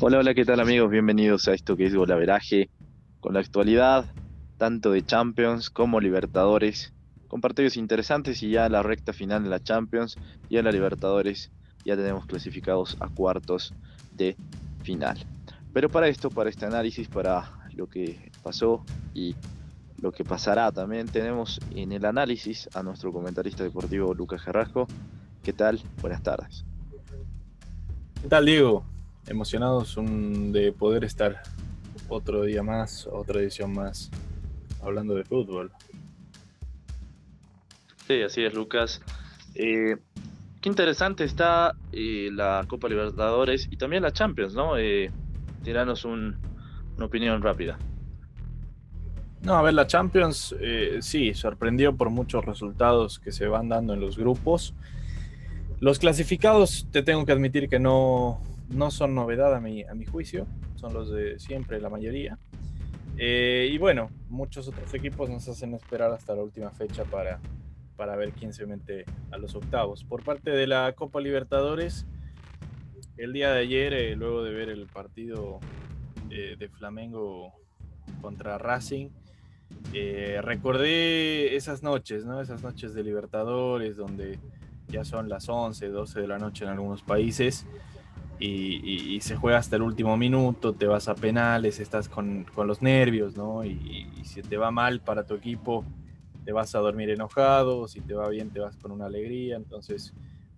Hola, hola, ¿qué tal amigos? Bienvenidos a esto que es Golaveraje, con la actualidad tanto de Champions como Libertadores, con partidos interesantes y ya la recta final de la Champions y en la Libertadores ya tenemos clasificados a cuartos de final. Pero para esto, para este análisis, para lo que pasó y lo que pasará también, tenemos en el análisis a nuestro comentarista deportivo Lucas Carrasco. ¿Qué tal? Buenas tardes. ¿Qué tal, Diego? Emocionados de poder estar otro día más, otra edición más, hablando de fútbol. Sí, así es, Lucas. Eh, qué interesante está eh, la Copa Libertadores y también la Champions, ¿no? Eh, tiranos una opinión rápida. No, a ver, la Champions eh, sí, sorprendió por muchos resultados que se van dando en los grupos. Los clasificados, te tengo que admitir que no, no son novedad a mi, a mi juicio, son los de siempre, la mayoría. Eh, y bueno, muchos otros equipos nos hacen esperar hasta la última fecha para, para ver quién se mete a los octavos. Por parte de la Copa Libertadores, el día de ayer, eh, luego de ver el partido eh, de Flamengo contra Racing, recordé esas noches, ¿no? Esas noches de Libertadores donde ya son las 11, 12 de la noche en algunos países y, se juega hasta el último minuto, te vas a penales, estás con, los nervios, ¿no? Y, si te va mal para tu equipo, te vas a dormir enojado, si te va bien, te vas con una alegría. Entonces,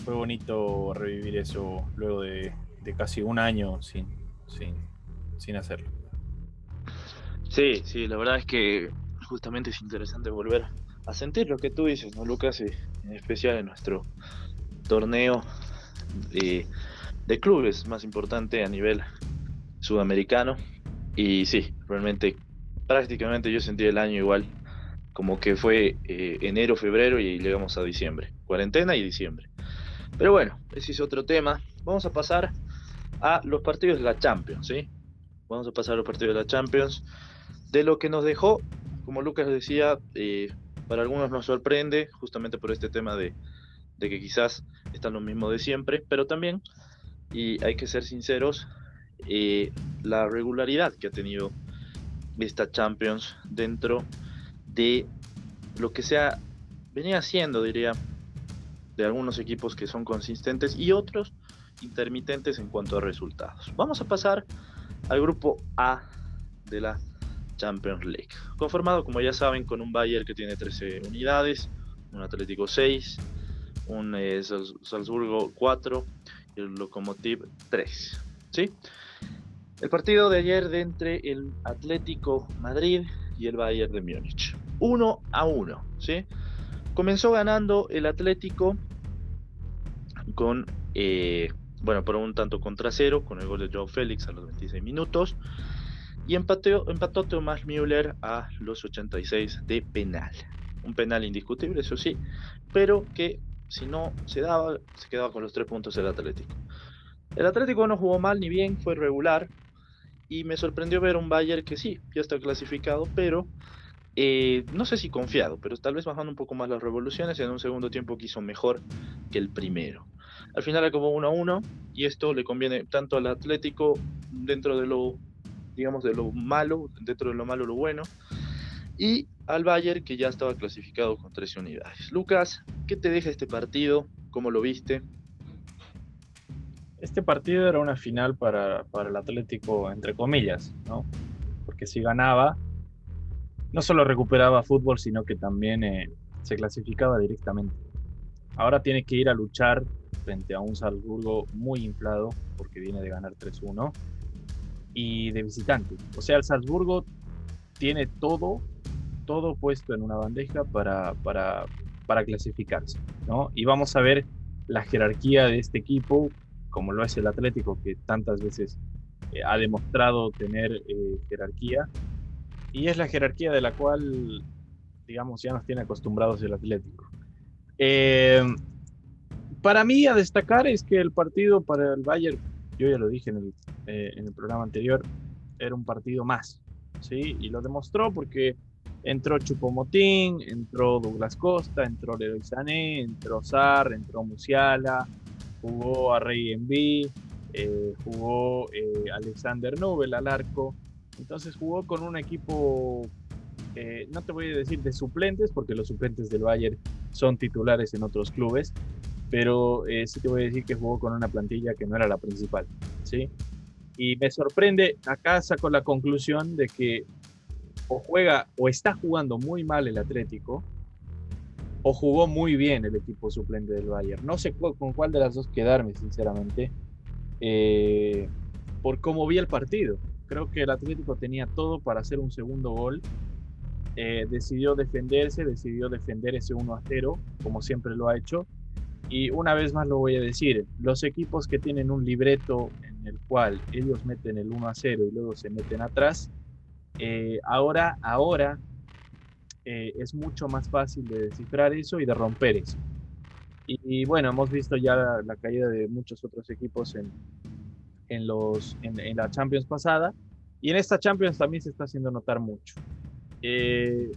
fue bonito revivir eso luego de, casi un año sin, sin, sin hacerlo. Sí, sí, la verdad es que justamente es interesante volver a sentir lo que tú dices, ¿no, Lucas? En especial en nuestro torneo. de de clubes más importante a nivel sudamericano. Y sí, realmente prácticamente yo sentí el año igual, como que fue eh, enero, febrero y llegamos a diciembre. Cuarentena y diciembre. Pero bueno, ese es otro tema. Vamos a pasar a los partidos de la Champions, ¿sí? Vamos a pasar a los partidos de la Champions. De lo que nos dejó, como Lucas decía, eh, para algunos nos sorprende, justamente por este tema de, de que quizás están lo mismo de siempre, pero también y hay que ser sinceros, eh, la regularidad que ha tenido esta Champions dentro de lo que se ha, venía haciendo, diría, de algunos equipos que son consistentes y otros intermitentes en cuanto a resultados. Vamos a pasar al grupo A de la Champions League, conformado, como ya saben, con un Bayern que tiene 13 unidades, un Atlético 6, un eh, Salzburgo 4 el Lokomotiv 3. ¿sí? El partido de ayer de entre el Atlético Madrid y el Bayern de Múnich. 1 a 1. ¿sí? Comenzó ganando el Atlético con, eh, bueno, por un tanto contra cero, con el gol de Joe Félix a los 26 minutos. Y empató, empató Tomás Müller a los 86 de penal. Un penal indiscutible, eso sí, pero que si no se daba, se quedaba con los tres puntos el Atlético. El Atlético no jugó mal ni bien, fue regular. Y me sorprendió ver un Bayern que sí, ya está clasificado, pero eh, no sé si confiado, pero tal vez bajando un poco más las revoluciones. En un segundo tiempo quiso mejor que el primero. Al final acabó 1 a 1 y esto le conviene tanto al Atlético dentro de lo, digamos, de lo malo, dentro de lo malo lo bueno y al Bayern que ya estaba clasificado con 13 unidades. Lucas, ¿qué te deja este partido? ¿Cómo lo viste? Este partido era una final para, el Atlético, entre comillas, ¿no? Porque si ganaba, no solo recuperaba fútbol, sino que también eh, se clasificaba directamente. Ahora tiene que ir a luchar frente a un Salzburgo muy inflado, porque viene de ganar 3-1, y de visitante. O sea, el Salzburgo tiene todo todo puesto en una bandeja para, para, para clasificarse. ¿no? Y vamos a ver la jerarquía de este equipo, como lo es el Atlético, que tantas veces eh, ha demostrado tener eh, jerarquía. Y es la jerarquía de la cual, digamos, ya nos tiene acostumbrados el Atlético. Eh, para mí, a destacar es que el partido para el Bayern, yo ya lo dije en el, en el programa anterior, era un partido más. ¿sí? Y lo demostró porque entró Chupomotín, entró Douglas Costa, entró Leroy Sané, entró Sar, entró Musiala, jugó a Rey Enví, eh, jugó eh, Alexander Nobel al arco, entonces jugó con un equipo, eh, no te voy a decir de suplentes, porque los suplentes del Bayern son titulares en otros clubes, pero sí te voy a decir que jugó con una plantilla que no era la principal, ¿sí? Y me sorprende, acá saco la conclusión de que o juega o está jugando muy mal el Atlético, o jugó muy bien el equipo suplente del Bayern. No sé con cuál de las dos quedarme, sinceramente, eh, por cómo vi el partido. Creo que el Atlético tenía todo para hacer un segundo gol. Eh, decidió defenderse, decidió defender ese 1 a 0, como siempre lo ha hecho. Y una vez más lo voy a decir, los equipos que tienen un libreto en el cual ellos meten el 1 a 0 y luego se meten atrás, eh, ahora, ahora eh, es mucho más fácil de descifrar eso y de romper eso. Y, bueno, hemos visto ya la, caída de muchos otros equipos en, en, los, en, la Champions pasada y en esta Champions también se está haciendo notar mucho. Eh,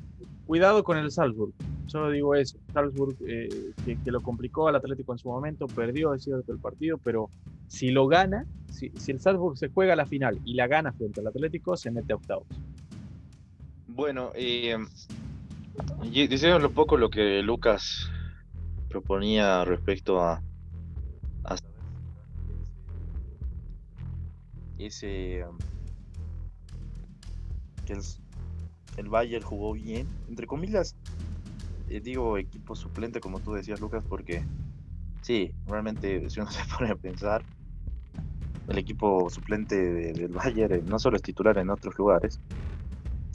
cuidado con el Salzburg, solo digo eso. Salzburg, eh, que, lo complicó al Atlético en su momento, perdió, es cierto, el partido, pero si lo gana, si, si el Salzburg se juega la final y la gana frente al Atlético, se mete a octavos. Bueno, eh, Diciendo un poco lo que Lucas proponía respecto a, ese um, que el, el, Bayern jugó bien, entre comillas, eh, digo equipo suplente como tú decías Lucas, porque sí, realmente si uno se pone a pensar, el equipo suplente del Bayern eh, no solo es titular en otros lugares,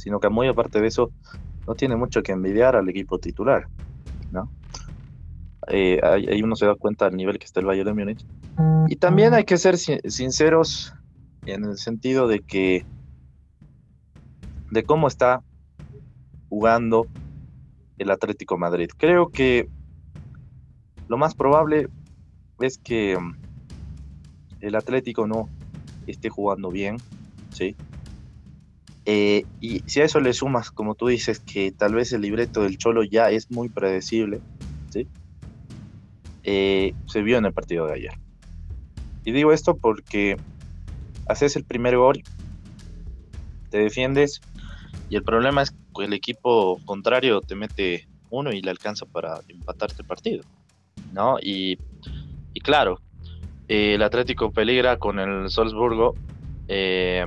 sino que muy aparte de eso no tiene mucho que envidiar al equipo titular, ¿no? Eh, ahí, uno se da cuenta del nivel que está el Bayern de Múnich. Y también hay que ser sinceros en el sentido de que de cómo está jugando el Atlético Madrid. Creo que lo más probable es que mm, el Atlético no esté jugando bien, ¿sí? Eh, y si a eso le sumas, como tú dices, que tal vez el libreto del Cholo ya es muy predecible, ¿sí? Eh, se vio en el partido de ayer. Y digo esto porque haces el primer gol, te defiendes, y el problema es que el equipo contrario te mete uno y le alcanza para empatarte el partido, ¿no? Y, claro, el Atlético peligra con el Salzburgo. Eh,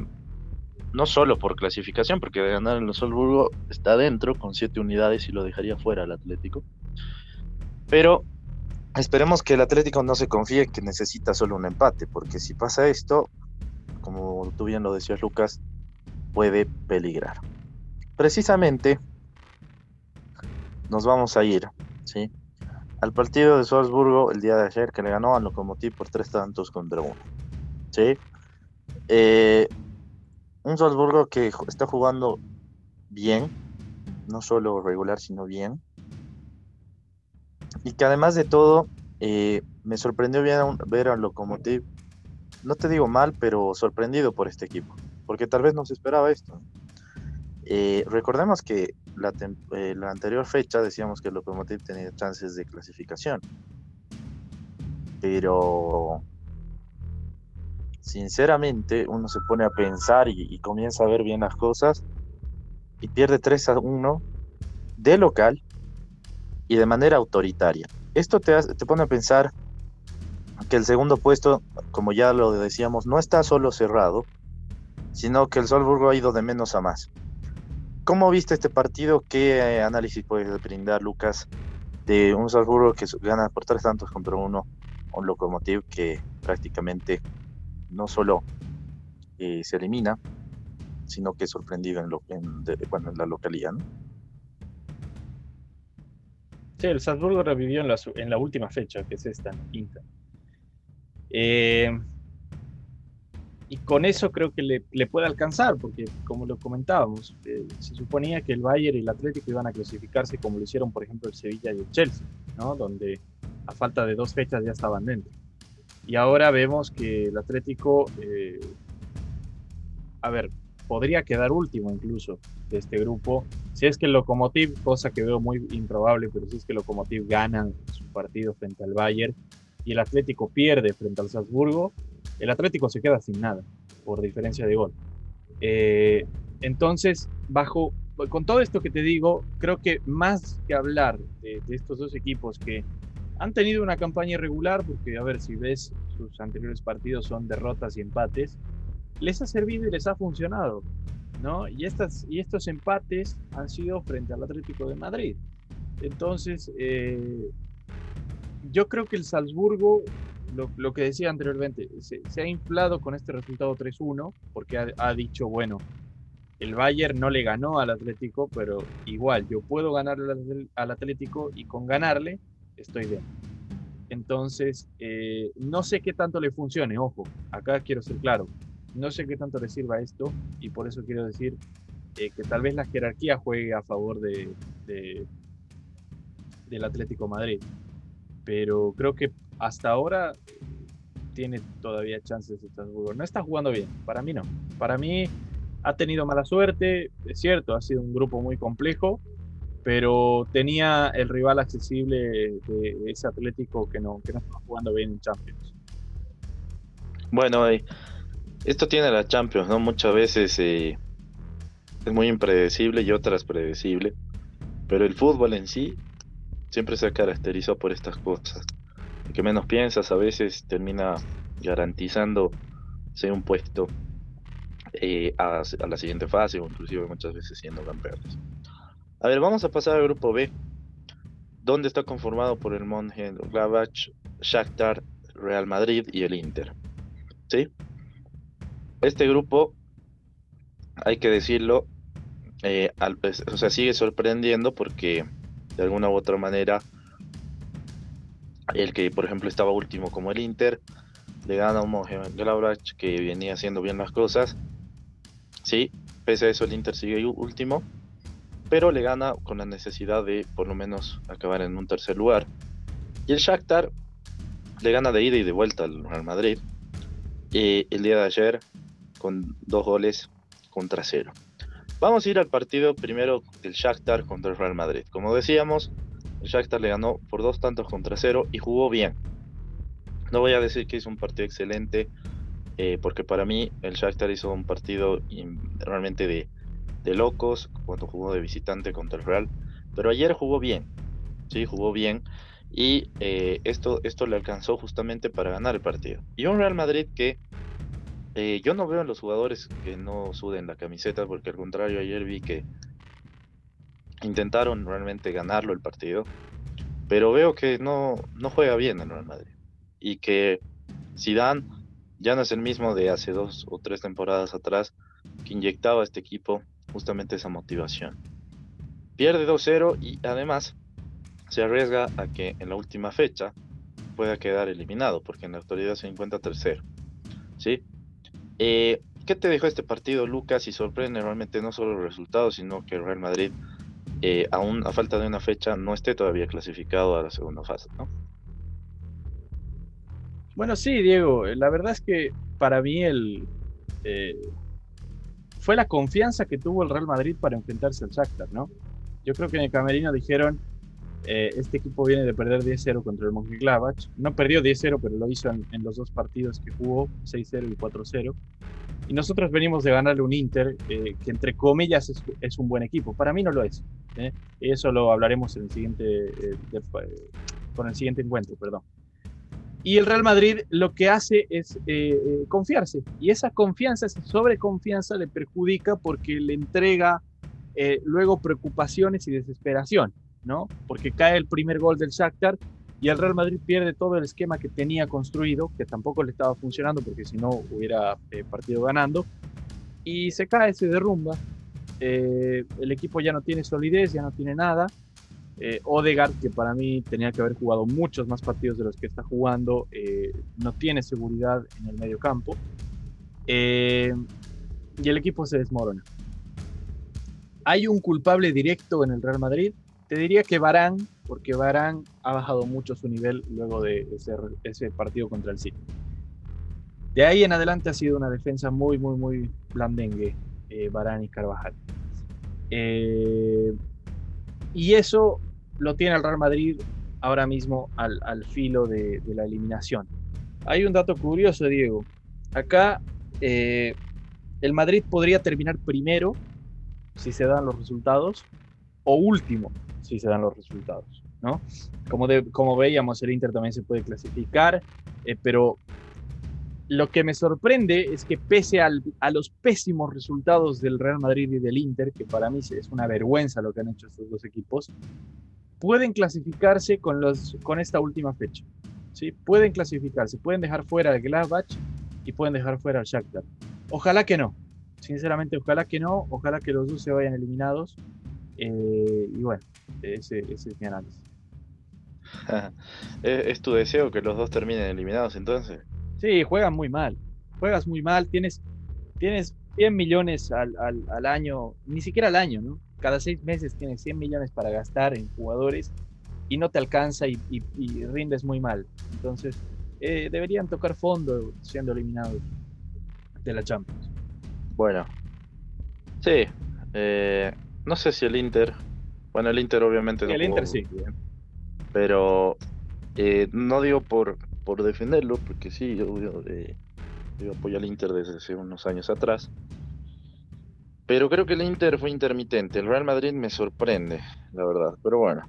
no solo por clasificación, porque de ganar en el Salzburgo está dentro con 7 unidades y lo dejaría fuera el Atlético. Pero esperemos que el Atlético no se confíe que necesita solo un empate, porque si pasa esto, como tú bien lo decías Lucas, puede peligrar. Precisamente nos vamos a ir, ¿sí? Al partido de Salzburgo el día de ayer que le ganó al Lokomotiv por tres tantos contra uno, ¿sí? Eh, un Salzburgo que está jugando bien, no solo regular, sino bien. Y que además de todo, eh, me sorprendió bien ver al Lokomotiv, no te digo mal, pero sorprendido por este equipo, porque tal vez no se esperaba esto. Eh, recordemos que la, eh, la, anterior fecha decíamos que el Lokomotiv tenía chances de clasificación, pero sinceramente uno se pone a pensar y, comienza a ver bien las cosas y pierde 3 a 1 de local y de manera autoritaria. Esto te, te pone a pensar que el segundo puesto, como ya lo decíamos, no está solo cerrado, sino que el Salzburgo ha ido de menos a más. ¿Cómo viste este partido? ¿Qué análisis puedes brindar, Lucas, de un Salzburgo que gana por tres tantos contra uno, un Lokomotiv que prácticamente no solo eh, se elimina, sino que es sorprendido en, lo, en, la localidad. Sí, el Salzburgo revivió en la, en la última fecha, que es esta, quinta. Eh, y con eso creo que le, puede alcanzar, porque como lo comentábamos, eh, se suponía que el Bayern y el Atlético iban a clasificarse como lo hicieron, por ejemplo, el Sevilla y el Chelsea, ¿no? donde a falta de dos fechas ya estaban dentro. Y ahora vemos que el Atlético, eh, a ver, podría quedar último incluso de este grupo. Si es que el Lokomotiv, cosa que veo muy improbable, pero si es que el Lokomotiv gana su partido frente al Bayern y el Atlético pierde frente al Salzburgo, el Atlético se queda sin nada por diferencia de gol. Eh, entonces, bajo, con todo esto que te digo, creo que más que hablar de, estos dos equipos que han tenido una campaña irregular, porque a ver si ves sus anteriores partidos son derrotas y empates, les ha servido y les ha funcionado, ¿no? Y, estas, y estos empates han sido frente al Atlético de Madrid. Entonces, eh, yo creo que el Salzburgo, lo, que decía anteriormente, se, ha inflado con este resultado 3-1, porque ha, dicho, bueno, el Bayern no le ganó al Atlético, pero igual, yo puedo ganarle al, Atlético y con ganarle estoy bien. Entonces, eh, no sé qué tanto le funcione, ojo, acá quiero ser claro, no sé qué tanto le sirva esto y por eso quiero decir eh, que tal vez la jerarquía juegue a favor de, del Atlético Madrid pero creo que hasta ahora tiene todavía chances Estrasburgo. No está jugando bien, para mí no. Para mí ha tenido mala suerte, es cierto, ha sido un grupo muy complejo, pero tenía el rival accesible de ese Atlético que no, que no está jugando bien en Champions. Bueno, esto tiene la Champions, ¿no? Muchas veces eh, es muy impredecible y otras predecible, pero el fútbol en sí siempre se caracterizó por estas cosas. El que menos piensas a veces termina garantizando ser un puesto eh, a, la siguiente fase o inclusive muchas veces siendo campeones. A ver, vamos a pasar al grupo B, donde está conformado por el Mönchengladbach, Shakhtar, Real Madrid y el Inter. ¿Sí? Este grupo, hay que decirlo, eh, o sea, sigue sorprendiendo porque de alguna u otra manera el que por ejemplo estaba último como el Inter le gana a un Mönchengladbach que venía haciendo bien las cosas sí pese a eso el Inter sigue último pero le gana con la necesidad de por lo menos acabar en un tercer lugar y el Shakhtar le gana de ida y de vuelta al Real Madrid y el día de ayer con dos goles contra cero Vamos a ir al partido primero del Shakhtar contra el Real Madrid. Como decíamos, el Shakhtar le ganó por dos tantos contra cero y jugó bien. No voy a decir que hizo un partido excelente, eh, porque para mí el Shakhtar hizo un partido realmente de, locos cuando jugó de visitante contra el Real. Pero ayer jugó bien, sí, jugó bien. Y eh, esto, esto le alcanzó justamente para ganar el partido. Y un Real Madrid que eh, yo no veo en los jugadores que no suden la camiseta, porque al contrario, ayer vi que intentaron realmente ganarlo el partido, pero veo que no, no juega bien el Real Madrid. Y que Zidane ya no es el mismo de hace dos o tres temporadas atrás, que inyectaba a este equipo justamente esa motivación. Pierde 2-0 y además se arriesga a que en la última fecha pueda quedar eliminado, porque en la actualidad se encuentra tercero. ¿sí? Eh, ¿Qué te dejó este partido, Lucas? Y sorprende realmente no solo los resultados, sino que el Real Madrid, eh, aún a falta de una fecha, no esté todavía clasificado a la segunda fase, ¿no? Bueno, sí, Diego. La verdad es que para mí el eh, fue la confianza que tuvo el Real Madrid para enfrentarse al Shakhtar, ¿no? Yo creo que en el camerino dijeron eh, este equipo viene de perder 10-0 contra el Mönchengladbach. No perdió 10-0, pero lo hizo en, los dos partidos que jugó, 6-0 y 4-0. Y nosotros venimos de ganarle un Inter eh, que entre comillas es, un buen equipo. Para mí no lo es. ¿eh? Eso lo hablaremos en el siguiente, con el siguiente encuentro, perdón. Y el Real Madrid lo que hace es confiarse. Y esa confianza, esa sobreconfianza le perjudica porque le entrega luego preocupaciones y desesperación. ¿no? Porque cae el primer gol del Shakhtar y el Real Madrid pierde todo el esquema que tenía construido, que tampoco le estaba funcionando porque si no hubiera eh, partido ganando, y se cae, se derrumba. Eh, el equipo ya no tiene solidez, ya no tiene nada. Eh, Odegaard, que para mí tenía que haber jugado muchos más partidos de los que está jugando, eh, no tiene seguridad en el medio campo. y el equipo se desmorona. Hay un culpable directo en el Real Madrid, te diría que Barán, porque Barán ha bajado mucho su nivel luego de ese, partido contra el City. De ahí en adelante ha sido una defensa muy, muy, muy blandengue, eh, Barán y Carvajal. Eh, y eso lo tiene el Real Madrid ahora mismo al, filo de, la eliminación. Hay un dato curioso, Diego. acá eh, el Madrid podría terminar primero si se dan los resultados o último si se dan los resultados, ¿no? Como, como veíamos, el Inter también se puede clasificar, eh, pero lo que me sorprende es que pese a los pésimos resultados del Real Madrid y del Inter, que para mí es una vergüenza lo que han hecho estos dos equipos, pueden clasificarse con, los, con esta última fecha. ¿sí? Pueden clasificarse, pueden dejar fuera al Gladbach y pueden dejar fuera al Shakhtar. Ojalá que no. Sinceramente, ojalá que no. Ojalá que los dos se vayan eliminados. Eh, y bueno, ese, ese, es mi análisis. ¿Es tu deseo que los dos terminen eliminados entonces? Sí, juegan muy mal. Juegas muy mal, tienes, tienes 100 millones al, al, año, ni siquiera al año, ¿no? Cada seis meses tienes 100 millones para gastar en jugadores y no te alcanza y, y, rindes muy mal. Entonces, eh, deberían tocar fondo siendo eliminados de la Champions. Bueno, sí. Eh, no sé si el Inter. Bueno, el Inter obviamente no. El Inter sí. Pero eh, no digo por, por defenderlo, porque sí, yo, eh, yo apoyo al Inter desde hace unos años atrás. Pero creo que el Inter fue intermitente. El Real Madrid me sorprende, la verdad. Pero bueno.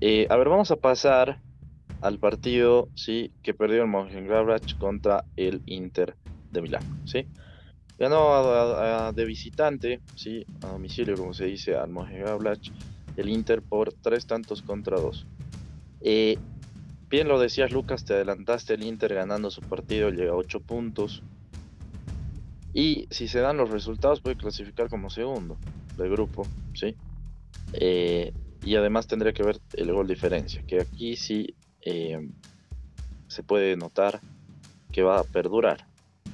Eh, a ver, vamos a pasar al partido sí, que perdió el Mönchengladbach contra el Inter de Milán. ¿sí? Ganó de visitante, ¿sí? a domicilio, como se dice, al Mönchengladbach, el Inter por tres tantos contra dos. Eh, Bien lo decías Lucas, te adelantaste el Inter ganando su partido, llega a 8 puntos. Y si se dan los resultados puede clasificar como segundo del grupo, ¿sí? Eh, y además tendría que ver el gol diferencia, que aquí sí eh, se puede notar que va a perdurar,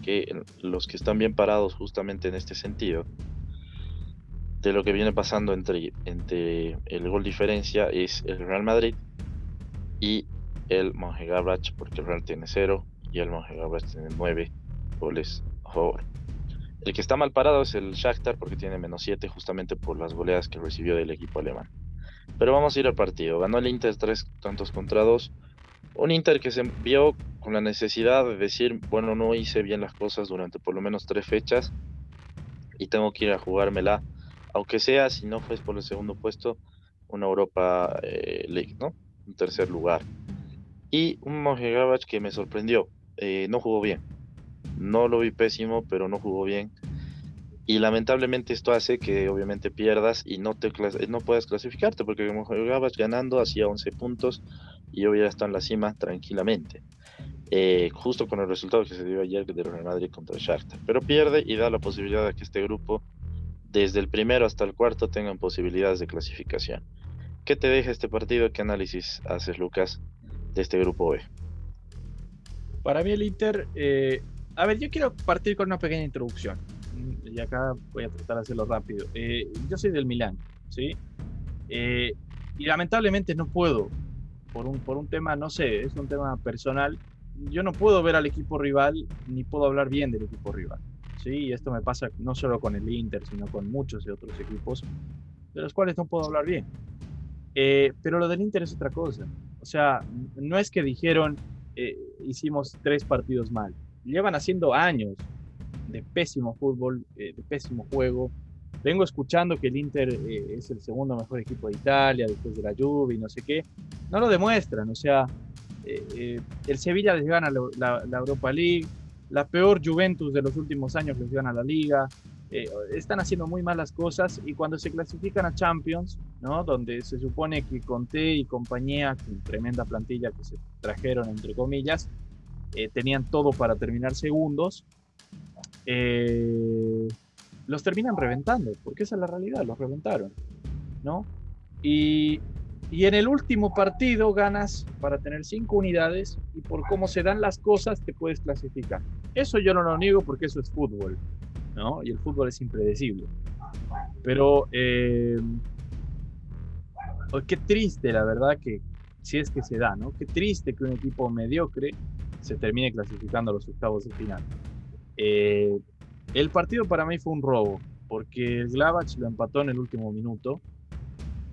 que los que están bien parados justamente en este sentido, de lo que viene pasando entre, entre el gol diferencia es el Real Madrid y el Mönchengladbach porque el Real tiene 0 y el Mönchengladbach tiene 9 goles a favor. El que está mal parado es el Shakhtar porque tiene menos 7 justamente por las goleadas que recibió del equipo alemán. Pero vamos a ir al partido. Ganó el Inter 3 tantos contra 2. Un Inter que se vio con la necesidad de decir, bueno, no hice bien las cosas durante por lo menos tres fechas y tengo que ir a jugármela, aunque sea, si no fue por el segundo puesto, una Europa eh, League, ¿no? Un tercer lugar. Y un Mönchengladbach que me sorprendió. Eh, no jugó bien. No lo vi pésimo, pero no jugó bien. Y lamentablemente esto hace que obviamente pierdas y no te no puedas clasificarte, porque Mönchengladbach ganando hacía 11 puntos y hoy ya está en la cima tranquilamente. Eh, justo con el resultado que se dio ayer de Real Madrid contra Shakhtar. Pero pierde y da la posibilidad de que este grupo, desde el primero hasta el cuarto, tengan posibilidades de clasificación. ¿Qué te deja este partido? ¿Qué análisis haces, Lucas? de este grupo B? Para mí el Inter, eh, a ver, yo quiero partir con una pequeña introducción. Y acá voy a tratar de hacerlo rápido. Eh, yo soy del Milán, ¿sí? Eh, y lamentablemente no puedo, por un, por un tema, no sé, es un tema personal, yo no puedo ver al equipo rival ni puedo hablar bien del equipo rival. ¿sí? Y esto me pasa no solo con el Inter, sino con muchos de otros equipos, de los cuales no puedo hablar bien. pero lo del Inter es otra cosa. O sea, no es que dijeron, eh, hicimos tres partidos mal. Llevan haciendo años de pésimo fútbol, eh, de pésimo juego. Vengo escuchando que el Inter eh, es el segundo mejor equipo de Italia después de la Juve y no sé qué. No lo demuestran. O sea, el Sevilla les gana la, la Europa League. La peor Juventus de los últimos años les gana la Liga. Eh, están haciendo muy malas cosas y cuando se clasifican a Champions, ¿no? donde se supone que Conte y compañía, con tremenda plantilla que se trajeron entre comillas, eh, tenían todo para terminar segundos, eh, los terminan reventando, porque esa es la realidad, los reventaron. ¿no? Y, y en el último partido ganas para tener cinco unidades y por cómo se dan las cosas te puedes clasificar. Eso yo no lo niego porque eso es fútbol. Y el fútbol es impredecible. Pero eh, oh, qué triste, la verdad, que si es que se da, ¿no? Qué triste que un equipo mediocre se termine clasificando a los octavos de final. Eh, el partido para mí fue un robo, porque el Glavach lo empató en el último minuto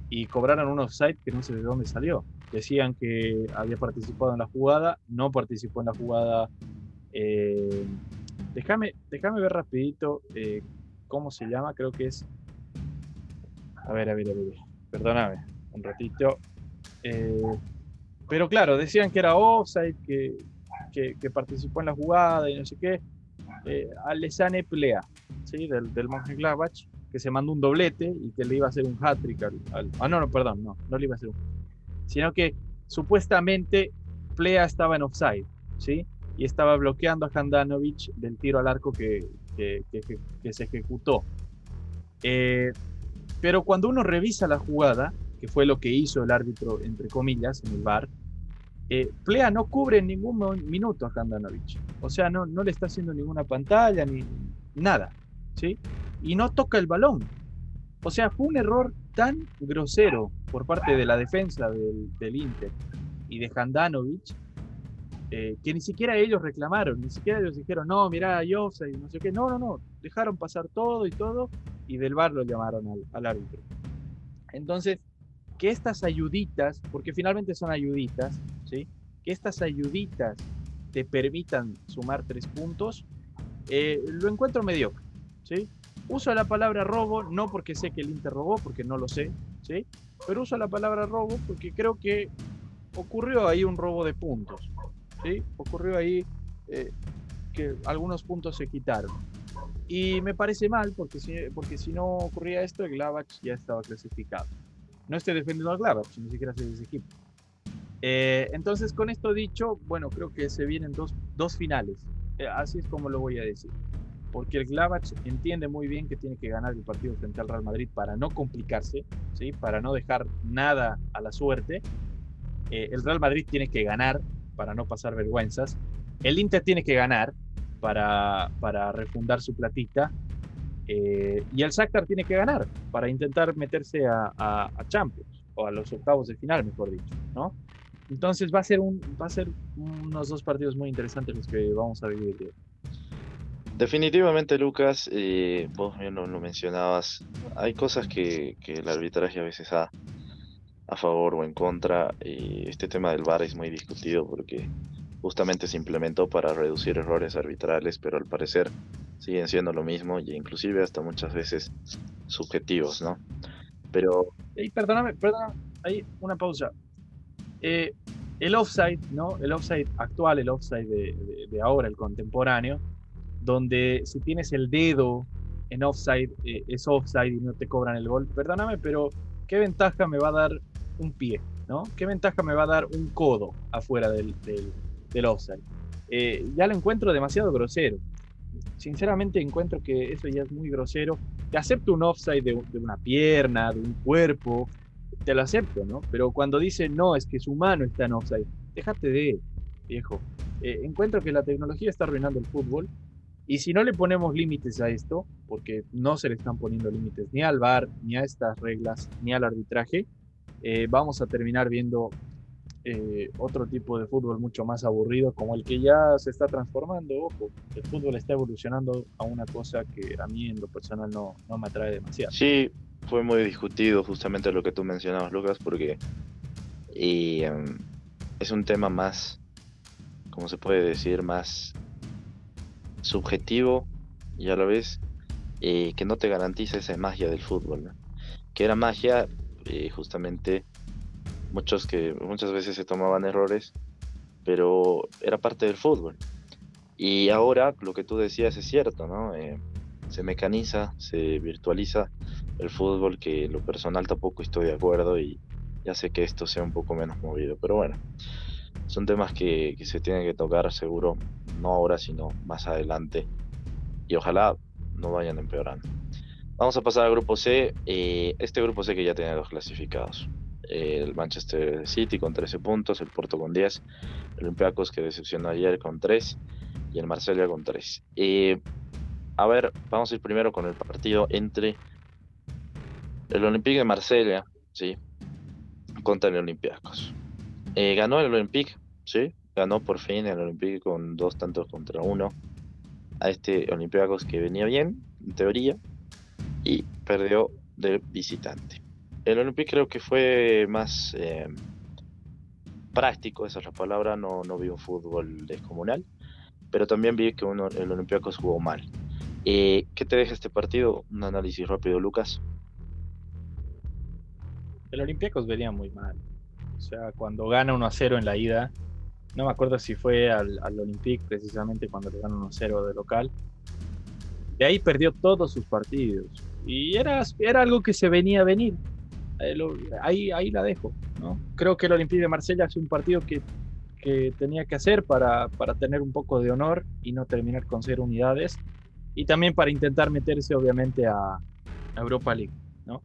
y cobraron un offside que no sé de dónde salió. Decían que había participado en la jugada, no participó en la jugada eh, Déjame, déjame ver rapidito eh, cómo se llama, creo que es... A ver, a ver, a ver, perdóname, un ratito. Pero claro, decían que era offside, que, que, participó en la jugada y no sé qué. Eh, Alessane Plea, ¿sí? del, del Mönchengladbach, que se mandó un doblete y que le iba a hacer un hat-trick al, Ah, no, no, perdón, no, no le iba a hacer un Sino que supuestamente Plea estaba en offside, ¿sí? Y estaba bloqueando a Handanovic del tiro al arco que, que, que, se ejecutó. Eh, pero cuando uno revisa la jugada, que fue lo que hizo el árbitro, entre comillas, en el bar, eh, Plea no cubre en ningún minuto a Handanovic. O sea, no, no le está haciendo ninguna pantalla ni nada. ¿sí? Y no toca el balón. O sea, fue un error tan grosero por parte de la defensa del, Inter y de Handanovic eh, que ni siquiera ellos reclamaron, ni siquiera ellos dijeron, no, mira, yo no sé qué. No, no, no. Dejaron pasar todo y todo y del bar lo llamaron al, al árbitro. Entonces, que estas ayuditas, porque finalmente son ayuditas, ¿sí? que estas ayuditas te permitan sumar tres puntos, eh, lo encuentro mediocre. ¿sí? Uso la palabra robo, no porque sé que el Inter robó, porque no lo sé, ¿sí? pero uso la palabra robo porque creo que ocurrió ahí un robo de puntos. ¿sí? Ocurrió ahí eh, que algunos puntos se quitaron. Y me parece mal porque si, porque si no ocurría esto, el Glavach ya estaba clasificado. No estoy defendiendo al Gladbach, ni siquiera de ese equipo. Eh, entonces, con esto dicho, bueno, creo que se vienen dos, dos finales. Eh, así es como lo voy a decir. Porque el Gladbach entiende muy bien que tiene que ganar el partido frente al Real Madrid para no complicarse, ¿sí? para no dejar nada a la suerte. Eh, el Real Madrid tiene que ganar para no pasar vergüenzas. El Inter tiene que ganar para, para refundar su platita eh, y el Shakhtar tiene que ganar para intentar meterse a, Champions o a los octavos de final, mejor dicho, ¿no? Entonces va a ser un va a ser unos dos partidos muy interesantes los que vamos a vivir. Definitivamente, Lucas, eh, vos bien lo, mencionabas, hay cosas que, que, el arbitraje a veces ha a favor o en contra. Y este tema del VAR es muy discutido porque justamente se implementó para reducir errores arbitrales, pero al parecer siguen siendo lo mismo y inclusive hasta muchas veces subjetivos, ¿no? Pero... Perdóname, perdóname, hay una pausa. Eh, el offside, ¿no? El offside actual, el offside de, ahora, el contemporáneo, donde si tienes el dedo en offside, eh, es offside y no te cobran el gol. Perdóname, pero ¿qué ventaja me va a dar un pie? ¿no? ¿Qué ventaja me va a dar un codo afuera del, del, offside? Eh, ya lo encuentro demasiado grosero sinceramente encuentro que eso ya es muy grosero. Te acepto un offside de, una pierna, de un cuerpo, te lo acepto, ¿no? Pero cuando dice no, es que su mano está en offside, déjate de, viejo. Eh, encuentro que la tecnología está arruinando el fútbol y si no le ponemos límites a esto, porque no se le están poniendo límites ni al VAR, ni a estas reglas, ni al arbitraje, eh, vamos a terminar viendo eh, otro tipo de fútbol mucho más aburrido, como el que ya se está transformando. Ojo, el fútbol está evolucionando a una cosa que a mí en lo personal no, no me atrae demasiado. Sí, fue muy discutido justamente lo que tú mencionabas, Lucas, porque em, es un tema más, ¿cómo se puede decir? Más subjetivo y a la vez eh, que no te garantiza esa magia del fútbol, que era magia eh, justamente muchos que muchas veces se tomaban errores, pero era parte del fútbol. Y ahora lo que tú decías es cierto, ¿no? Eh, se mecaniza, se virtualiza el fútbol, que lo personal tampoco estoy de acuerdo y ya sé que esto sea un poco menos movido, pero bueno, son temas que, se tienen que tocar seguro, no ahora, sino más adelante, y ojalá no vayan empeorando. Vamos a pasar al grupo C, eh, este grupo C que ya tiene dos clasificados el Manchester City con 13 puntos, el Porto con 10, el Olympiacos que decepcionó ayer con 3 y el Marsella con 3. a ver, vamos a ir primero con el partido entre el Olympique de Marsella, ¿sí? contra el Olympiacos. Eh, ganó el Olympique, ¿sí? ganó por fin el Olympique con dos tantos contra uno a este Olympiacos que venía bien, en teoría, y perdió de visitante. El Olympique creo que fue más eh, práctico, esa es la palabra, no, no vi un fútbol descomunal. pero también vi que uno, el Olympiacos jugó mal. Eh, ¿Qué te deja este partido? Un análisis rápido, Lucas. El Olympiacos venía muy mal. O sea, cuando gana 1 a 0 en la ida, no me acuerdo si fue al, al Olympique precisamente cuando le gana 1 a 0 de local. De ahí perdió todos sus partidos. Y era, era algo que se venía a venir. Ahí, ahí la dejo. ¿no? Creo que el Olympique de Marsella es un partido que, que tenía que hacer para, para, tener un poco de honor y no terminar con cero unidades. Y también para intentar meterse, obviamente, a, Europa League. ¿no?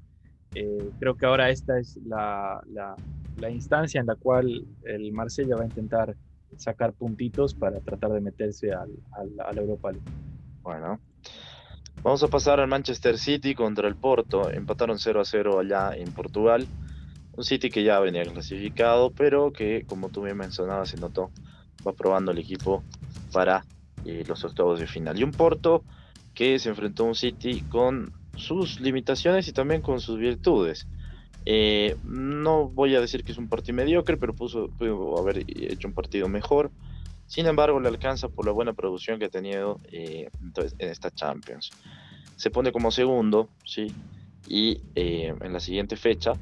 Eh, creo que ahora esta es la, la, instancia en la cual el Marsella va a intentar sacar puntitos para tratar de meterse al, al, a la Europa League. Bueno, Vamos a pasar al Manchester City contra el Porto. Empataron 0 a 0 allá en Portugal. Un City que ya venía clasificado, pero que, como tú me mencionabas, se notó, va probando el equipo para eh, los octavos de final. Y un Porto que se enfrentó a un City con sus limitaciones y también con sus virtudes. Eh, no voy a decir que es un partido mediocre, pero puso, pudo haber hecho un partido mejor. Sin embargo, le alcanza por la buena producción que ha tenido eh, en esta Champions. Se pone como segundo, ¿sí? Y eh, en la siguiente fecha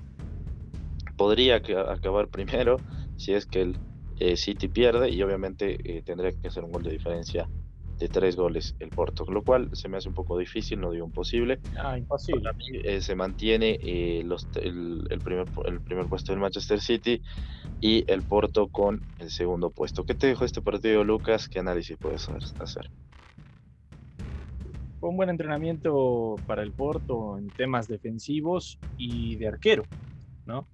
podría acabar primero si es que el eh, City pierde y obviamente tendría que hacer un gol de diferencia de tres goles el Porto, lo cual se me hace un poco difícil, no digo imposible. Ah, imposible. Eh, se mantiene eh, los, el, primer, el primer puesto del Manchester City y el Porto con el segundo puesto. ¿Qué te dejó este partido, Lucas? ¿Qué análisis puedes hacer? Fue un buen entrenamiento para el Porto en temas defensivos y de arquero, ¿no?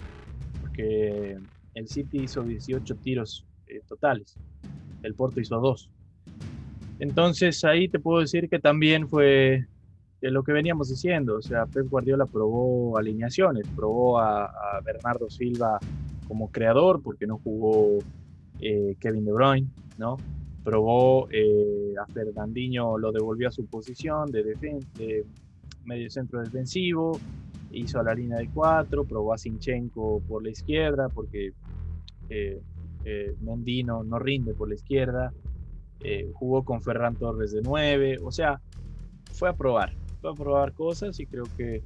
Porque el City hizo 18 tiros eh, totales, el Porto hizo 2 entonces ahí te puedo decir que también fue lo que veníamos diciendo, o sea, Pep Guardiola probó alineaciones, probó a, Bernardo Silva como creador porque no jugó eh, Kevin De Bruyne, ¿no? Probó eh, a Fernandinho, lo devolvió a su posición de, de medio centro defensivo, hizo la línea de cuatro, probó a Sinchenko por la izquierda porque eh, Mendino no rinde por la izquierda, eh, jugó con Ferran Torres de 9, o sea, fue a probar, fue a probar cosas y creo que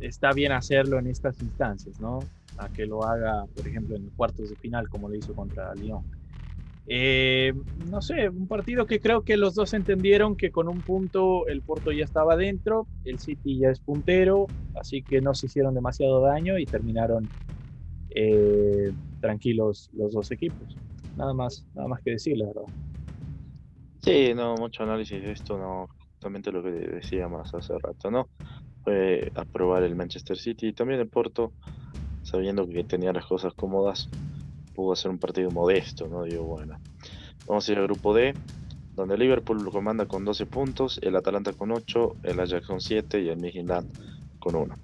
está bien hacerlo en estas instancias, ¿no? A que lo haga, por ejemplo, en cuartos de final, como lo hizo contra Lyon. Eh, no sé, un partido que creo que los dos entendieron que con un punto el Porto ya estaba dentro, el City ya es puntero, así que no se hicieron demasiado daño y terminaron eh, tranquilos los dos equipos. Nada más, nada más que decir, la verdad. Sí, no, mucho análisis de esto, no, justamente lo que decíamos hace rato, ¿no? Fue aprobar el Manchester City y también el Porto, sabiendo que tenía las cosas cómodas, pudo hacer un partido modesto, ¿no? Digo, bueno, vamos a ir al grupo D, donde Liverpool lo comanda con 12 puntos, el Atalanta con 8, el Ajax con 7 y el Midland con 1.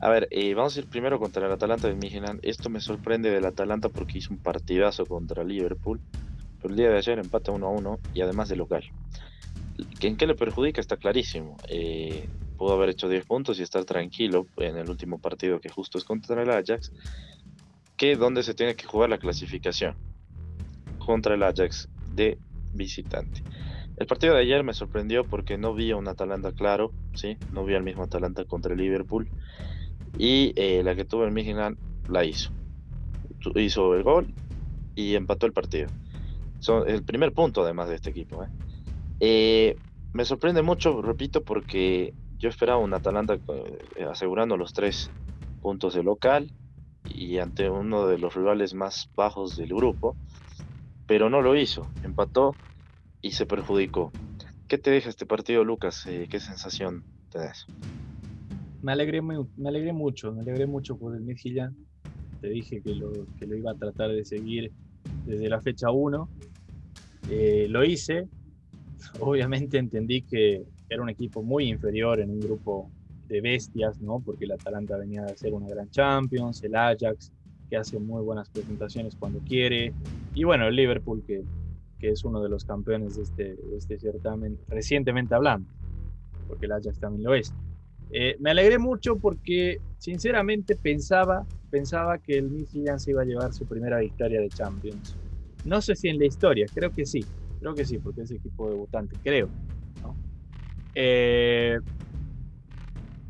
A ver, eh, vamos a ir primero contra el Atalanta de Midland. Esto me sorprende del Atalanta porque hizo un partidazo contra Liverpool pero el día de ayer empata 1 a 1 y además de local. ¿En qué le perjudica? Está clarísimo. Eh, pudo haber hecho 10 puntos y estar tranquilo en el último partido que justo es contra el Ajax. Que donde se tiene que jugar la clasificación contra el Ajax de visitante. El partido de ayer me sorprendió porque no vi a un Atalanta claro, ¿sí? no vi al mismo Atalanta contra el Liverpool y eh, la que tuvo el Michigan la hizo. Hizo el gol y empató el partido. El primer punto además de este equipo. ¿eh? Eh, me sorprende mucho, repito, porque yo esperaba un Atalanta eh, asegurando los tres puntos de local y ante uno de los rivales más bajos del grupo, pero no lo hizo, empató y se perjudicó. ¿Qué te deja este partido, Lucas? ¿Qué sensación tenés? Me alegré, me alegré mucho, me alegré mucho por el Midtjylland. Te dije que lo, que lo iba a tratar de seguir desde la fecha 1. Eh, lo hice. Obviamente entendí que era un equipo muy inferior en un grupo de bestias, ¿no? Porque el Atalanta venía de ser una gran Champions, el Ajax, que hace muy buenas presentaciones cuando quiere, y bueno, el Liverpool, que, que es uno de los campeones de este, de este certamen, recientemente hablando, porque el Ajax también lo es. Eh, me alegré mucho porque sinceramente pensaba, pensaba que el Midtjylland se iba a llevar su primera victoria de Champions. No sé si en la historia, creo que sí, Creo que sí, porque es equipo debutante, creo. Eh,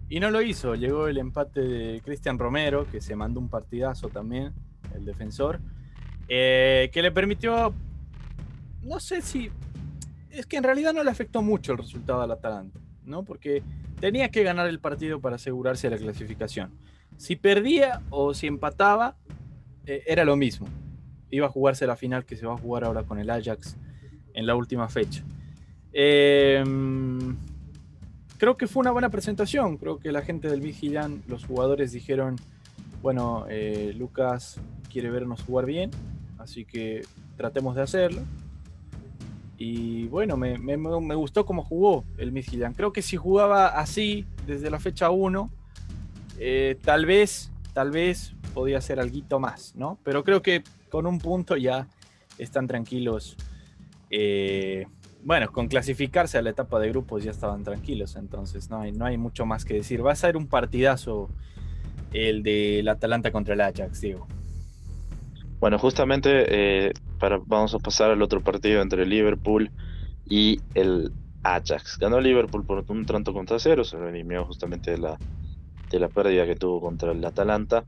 y no lo hizo. Llegó el empate de Cristian Romero, que se mandó un partidazo también, el defensor, eh, que le permitió, no sé si, es que en realidad no le afectó mucho el resultado al Atalanta, ¿no? Porque tenía que ganar el partido para asegurarse la clasificación. Si perdía o si empataba, eh, era lo mismo. Iba a jugarse la final que se va a jugar ahora con el Ajax en la última fecha. Em, creo que fue una buena presentación. Creo que la gente del Vigilán, los jugadores dijeron, bueno, eh, Lucas quiere vernos jugar bien, así que tratemos de hacerlo. Y bueno, me, gustó cómo jugó el Midtjylland. Creo que si jugaba así desde la fecha 1, eh, tal vez, tal vez podía ser algo más, ¿no? Pero creo que con un punto ya están tranquilos. Eh, bueno, con clasificarse a la etapa de grupos ya estaban tranquilos, entonces no hay, no hay mucho más que decir. Va a ser un partidazo el del Atalanta contra el Ajax, Diego. Bueno, justamente eh, para, vamos a pasar al otro partido entre Liverpool y el Ajax. Ganó Liverpool por un tanto contra cero, se redimió justamente de la, de la pérdida que tuvo contra el Atalanta.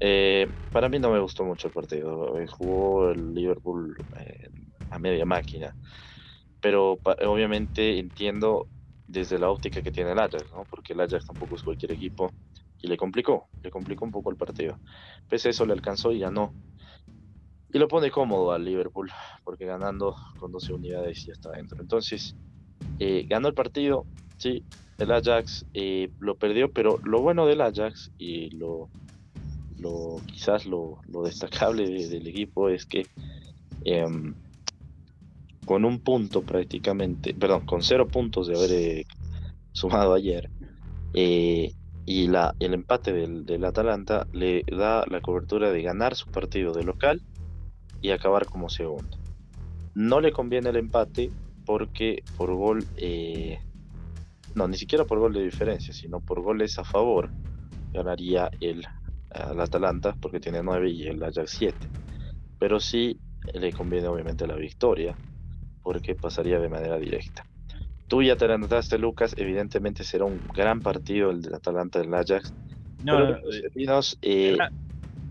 Eh, para mí no me gustó mucho el partido. Eh, jugó el Liverpool a media máquina. Pero obviamente entiendo desde la óptica que tiene el Ajax, ¿no? porque el Ajax tampoco es cualquier equipo y le complicó, le complicó un poco el partido. Pese a eso le alcanzó y ganó y lo pone cómodo al Liverpool, porque ganando con 12 unidades ya está dentro. Entonces, eh, ganó el partido, sí, el Ajax eh, lo perdió, pero lo bueno del Ajax y lo, quizás lo, destacable del equipo es que em, con un punto prácticamente, perdón, con cero puntos de haber eh, sumado ayer, y la, el empate del, del Atalanta le da la cobertura de ganar su partido de local y acabar como segundo. No le conviene el empate porque por gol, eh, no, ni siquiera por gol de diferencia, sino por goles a favor, ganaría el, al Atalanta porque tiene 9 y el Ajax 7. Pero sí le conviene obviamente la victoria porque pasaría de manera directa. Tú ya te la notaste, Lucas. Evidentemente será un gran partido el del Atalanta del Ajax. No, pero eh,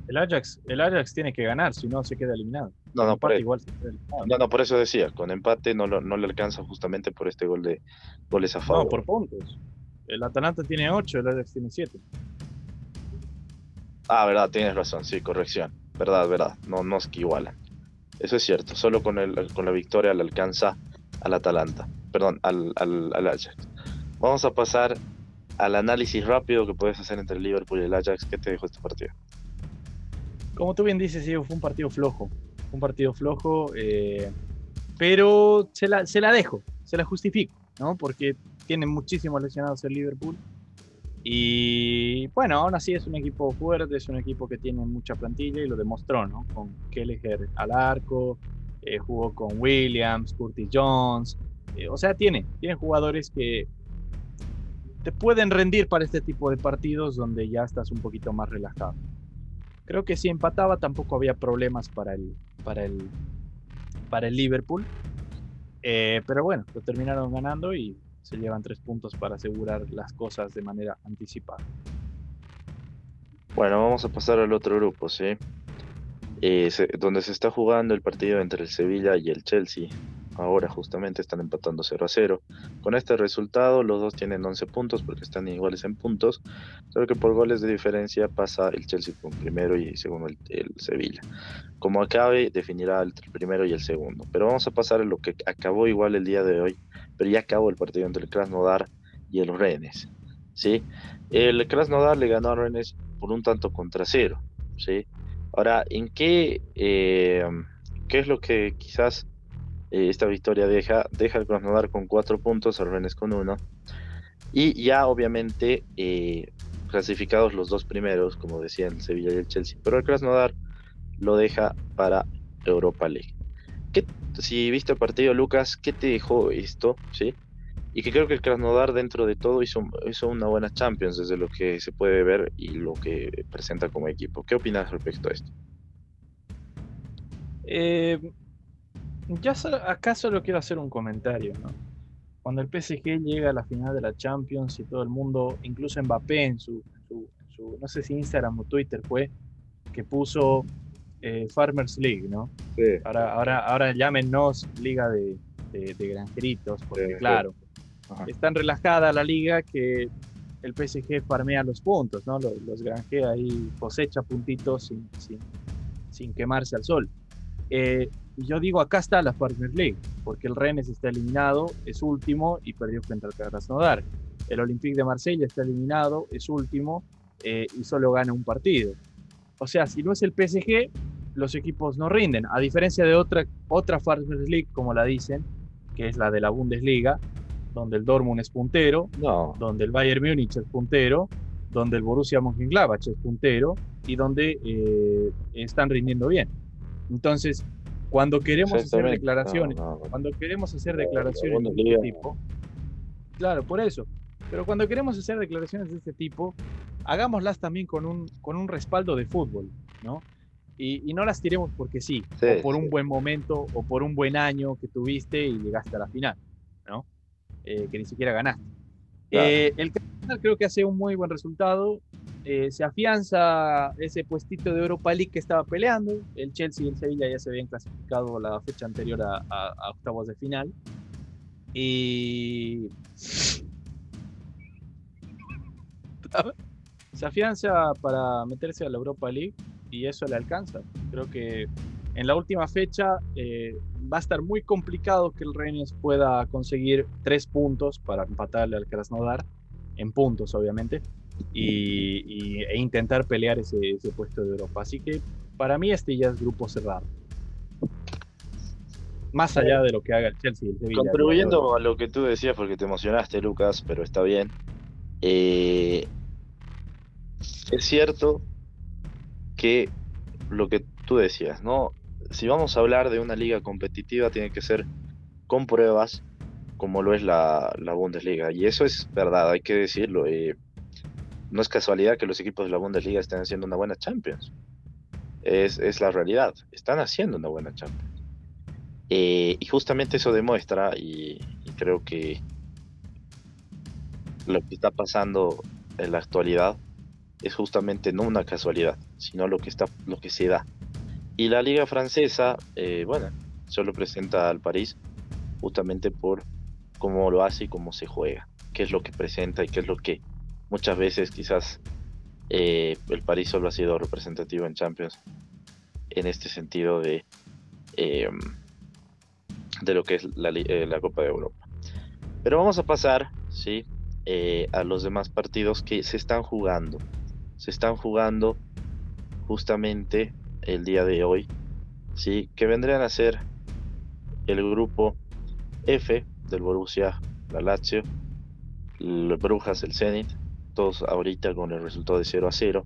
el Ajax, el Ajax tiene que ganar, si no se queda eliminado. No, no, por, igual no, no, por eso decía, con empate no, no le alcanza justamente por este gol de goles a favor. No, por puntos. El Atalanta tiene 8, el Ajax tiene 7. Ah, verdad, tienes razón, sí, corrección. Verdad, verdad, no, no es que igualan. Eso es cierto, solo con, el, con la victoria le alcanza al Atalanta, perdón, al, al, al Ajax. Vamos a pasar al análisis rápido que puedes hacer entre el Liverpool y el Ajax. ¿Qué te dejó este partido? como tú bien dices, sí, fue un partido flojo. Un partido flojo, eh, pero se la, se la dejo, se la justifico, ¿no? Porque tiene muchísimos lesionados el Liverpool. Y bueno, aún así es un equipo fuerte, es un equipo que tiene mucha plantilla y lo demostró, ¿no? Con Kelleher al arco, eh, jugó con Williams, Curtis Jones. Eh, o sea, tiene, tiene jugadores que te pueden rendir para este tipo de partidos donde ya estás un poquito más relajado. Creo que si empataba tampoco había problemas para el, para el, para el Liverpool. Eh, pero bueno, lo terminaron ganando y se llevan tres puntos para asegurar las cosas de manera anticipada. Bueno, vamos a pasar al otro grupo, ¿sí? Eh, donde se está jugando el partido entre el Sevilla y el Chelsea ahora justamente están empatando 0 a 0. Con este resultado los dos tienen 11 puntos porque están iguales en puntos, solo que por goles de diferencia pasa el Chelsea con primero y segundo el, Sevilla. Como acabe definirá el primero y el segundo. Pero vamos a pasar a lo que acabó igual el día de hoy, pero ya acabó el partido entre el Krasnodar y el Rennes. ¿sí? El Krasnodar le ganó a Rennes por un tanto contra cero. ¿sí? Ahora, ¿en qué, eh, qué es lo que quizás eh, esta victoria deja, deja al Krasnodar con cuatro puntos, al Rennes con uno. Y ya obviamente eh, clasificados los dos primeros, como decían Sevilla y el Chelsea. Pero el Krasnodar lo deja para Europa League. ¿Qué, si viste el partido, Lucas, ¿qué te dejó esto? ¿Sí? Y que creo que el Krasnodar dentro de todo hizo, hizo una buena Champions desde lo que se puede ver y lo que presenta como equipo. ¿Qué opinas respecto a esto? Eh, Ya acá solo quiero hacer un comentario, ¿no? Cuando el PSG llega a la final de la Champions y todo el mundo, incluso Mbappé en su, no sé si Instagram o Twitter fue, que puso eh, Farmers League, ¿no? Sí. Ahora, ahora, ahora llámenos Liga de, de, Granjeritos, porque claro, es tan relajada la liga que el PSG farmea los puntos, ¿no? Los, los granjea ahí, cosecha puntitos sin, sin, sin quemarse al sol. Eh, y yo digo, acá está la Farmers League, porque el Rennes está eliminado, es último y perdió frente al Krasnodar. El Olympique de Marsella está eliminado, es último eh, y solo gana un partido. O sea, si no es el PSG, los equipos no rinden. A diferencia de otra, otra Farmers League, como la dicen, que es la de la Bundesliga, donde el Dortmund es puntero, donde el Bayern Múnich es puntero, donde el Borussia Mönchengladbach es puntero y donde eh, están rindiendo bien. Entonces, cuando queremos hacer declaraciones, cuando queremos hacer declaraciones de este tipo, claro, por eso, pero cuando queremos hacer declaraciones de este tipo, hagámoslas también con un, con un respaldo de fútbol, ¿no? Y, no las tiremos porque sí, o por un buen momento, o por un buen año que tuviste y llegaste a la final, ¿no? Eh, que ni siquiera ganaste. Eh, el creo que hace un muy buen resultado. Eh, se afianza ese puestito de Europa League que estaba peleando. El Chelsea y el Sevilla ya se habían clasificado la fecha anterior a, octavos de final. Y se afianza para meterse a la Europa League y eso le alcanza. Creo que en la última fecha eh, va a estar muy complicado que el Rennes pueda conseguir tres puntos para empatarle al Krasnodar, en puntos obviamente, y, e intentar pelear ese, puesto de Europa. Así que para mí este ya es grupo cerrado. Más allá de lo que haga el Chelsea. El Contribuyendo a lo que tú decías, porque te emocionaste, Lucas, pero está bien. Eh, es cierto que lo que tú decías, ¿no? Si vamos a hablar de una liga competitiva, tiene que ser con pruebas, como lo es la, Bundesliga. Y eso es verdad, hay que decirlo. Eh, no es casualidad que los equipos de la Bundesliga estén haciendo una buena Champions. Es, la realidad. Están haciendo una buena Champions. Eh, y justamente eso demuestra, y, creo que lo que está pasando en la actualidad es justamente no una casualidad, sino lo que está, lo que se da. Y la liga francesa, eh, bueno, solo presenta al París justamente por cómo lo hace y cómo se juega, qué es lo que presenta y qué es lo que muchas veces quizás eh, el París solo ha sido representativo en Champions en este sentido de, em, de lo que es la, eh, la, Copa de Europa. Pero vamos a pasar ¿sí? a los demás partidos que se están jugando se están jugando justamente el día de hoy, ¿sí? que vendrían a ser el grupo F del Borussia, la Lazio, el Brujas, el Zenit, ahorita con el resultado de 0 a 0.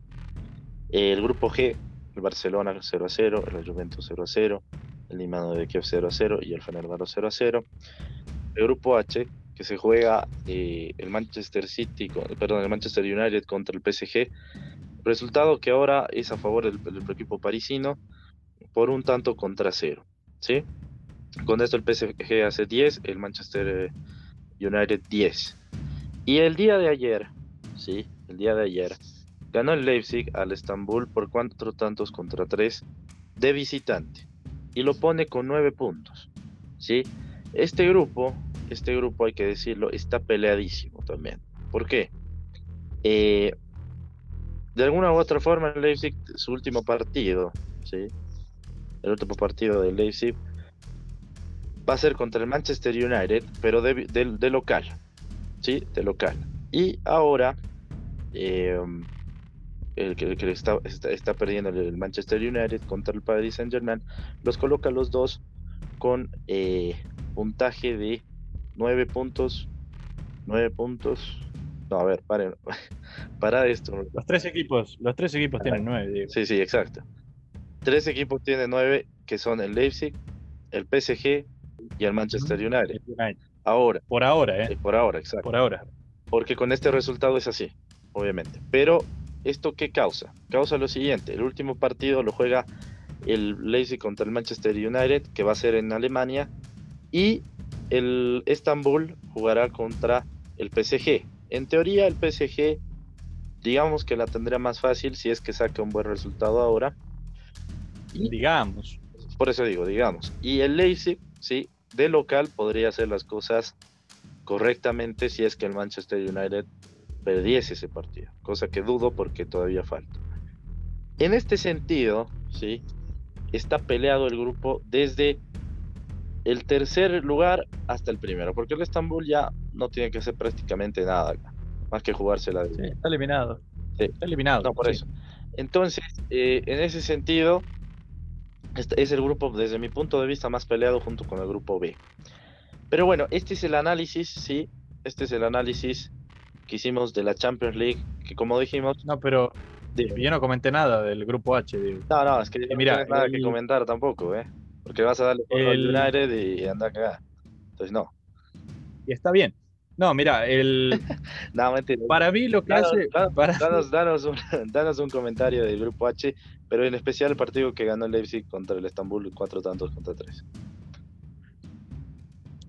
El grupo G, el Barcelona 0 a 0, el Juventus 0 a 0, el Limano de Kiev 0 a 0 y el Fenerbahce 0 a 0. El grupo H, que se juega eh, el Manchester City, perdón, el Manchester United contra el PSG. Resultado que ahora es a favor del, equipo parisino por un tanto contra cero. ¿sí? Con esto el PSG hace 10, el Manchester eh, United 10. Y el día de ayer, ¿sí? El día de ayer, ganó el Leipzig al Estambul por cuatro tantos contra tres de visitante. Y lo pone con nueve puntos. ¿sí? Este grupo este grupo, hay que decirlo, está peleadísimo también. ¿Por qué? Eh, de alguna u otra forma, el Leipzig, su último partido, ¿sí? el último partido del Leipzig, va a ser contra el Manchester United, pero de, local. ¿sí? De local. Y ahora, eh, el que, está, está, perdiendo el Manchester United contra el Paris Saint Germain, los coloca los dos con eh, puntaje de 9 puntos. 9 puntos. No, a ver, paren. Para esto. Los tres equipos, los tres equipos tienen 9. Sí, sí, exacto. Tres equipos tienen 9, que son el Leipzig, el PSG y el Manchester United. Ahora. Por ahora, ¿eh? Por ahora, exacto. Por ahora. Porque con este resultado es así, obviamente. Pero, ¿esto qué causa? Causa lo siguiente: el último partido lo juega el Leipzig contra el Manchester United, que va a ser en Alemania, y el Estambul jugará contra el PSG. En teoría, el PSG, digamos que la tendría más fácil si es que saca un buen resultado ahora. digamos. Por eso digo, digamos. Y el Leipzig, sí, de local podría hacer las cosas correctamente si es que el Manchester United perdiese ese partido, cosa que dudo porque todavía falta. En este sentido, sí, está peleado el grupo desde el tercer lugar hasta el primero, porque el Estambul ya no tiene que hacer prácticamente nada más que jugársela. Sí, está eliminado. Está eliminado. No, por eso. Entonces, eh, en ese sentido, este es el grupo, desde mi punto de vista, más peleado junto con el grupo B. Pero bueno, este es el análisis, sí, este es el análisis que hicimos de la Champions League, que como dijimos... No, pero yo no comenté nada del grupo H. No, no, es que no mira, nada que comentar tampoco, ¿eh? Porque vas a darle el United y anda acá. Entonces, no. Y está bien. No, mira, el. no, mentira. Para mí lo que hace. Danos, danos, un, danos, un, comentario del grupo H, pero en especial el partido que ganó el Leipzig contra el Estambul, cuatro tantos contra tres.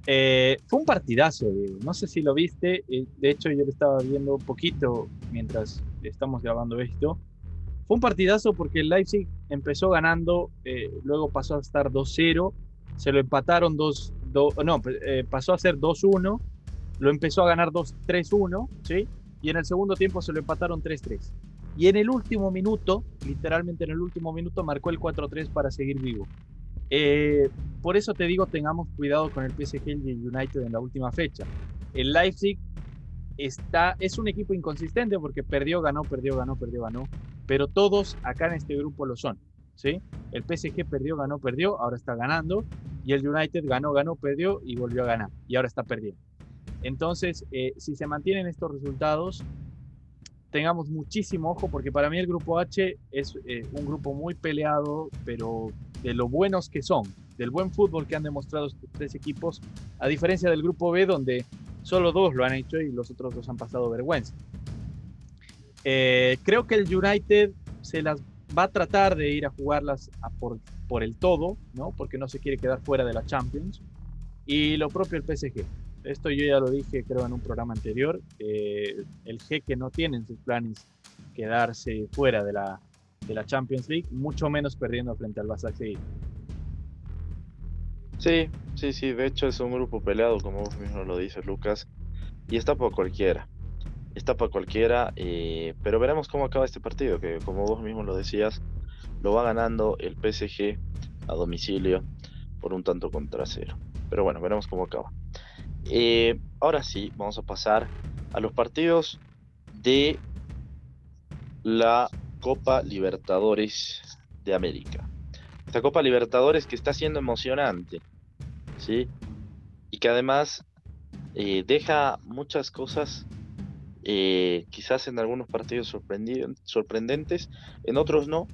Eh, fue un partidazo, no sé si lo viste, eh, de hecho yo lo estaba viendo un poquito mientras estamos grabando esto. Fue un partidazo porque el Leipzig empezó ganando, eh, luego pasó a estar 2-0, se lo empataron 2, no, pasó a ser 2-1, lo empezó a ganar 2-3-1, ¿sí? Y en el segundo tiempo se lo empataron 3-3. Y en el último minuto, literalmente en el último minuto, marcó el 4-3 para seguir vivo. Eh, por eso te digo, tengamos cuidado con el PSG y el United en la última fecha. El Leipzig está, es un equipo inconsistente porque perdió, ganó, perdió, ganó, perdió, ganó. Pero todos acá en este grupo lo son. ¿sí? El PSG perdió, ganó, perdió, ahora está ganando. Y el United ganó, ganó, perdió y volvió a ganar. Y ahora está perdiendo. Entonces, eh, si se mantienen estos resultados, tengamos muchísimo ojo porque para mí el grupo H es eh, un grupo muy peleado, pero de lo buenos que son, del buen fútbol que han demostrado estos tres equipos, a diferencia del grupo B donde solo dos lo han hecho y los otros dos han pasado vergüenza. Eh, creo que el United se las va a tratar de ir a jugarlas por, por el todo, ¿no? porque no se quiere quedar fuera de la Champions. Y lo propio el PSG. Esto yo ya lo dije, creo, en un programa anterior. el G que no tiene en sus planes quedarse fuera de la, de la Champions League, mucho menos perdiendo frente al Barça Sí, sí, sí. De hecho, es un grupo peleado, como vos mismo lo dices, Lucas. Y está para cualquiera. Está para cualquiera. Eh, pero veremos cómo acaba este partido, que como vos mismo lo decías, lo va ganando el PSG a domicilio por un tanto contra cero. Pero bueno, veremos cómo acaba. Eh, ahora sí, vamos a pasar a los partidos de la Copa Libertadores de América. Esta Copa Libertadores que está siendo emocionante, ¿sí? Y que además eh, deja muchas cosas, eh, quizás en algunos partidos sorprendentes, en otros no,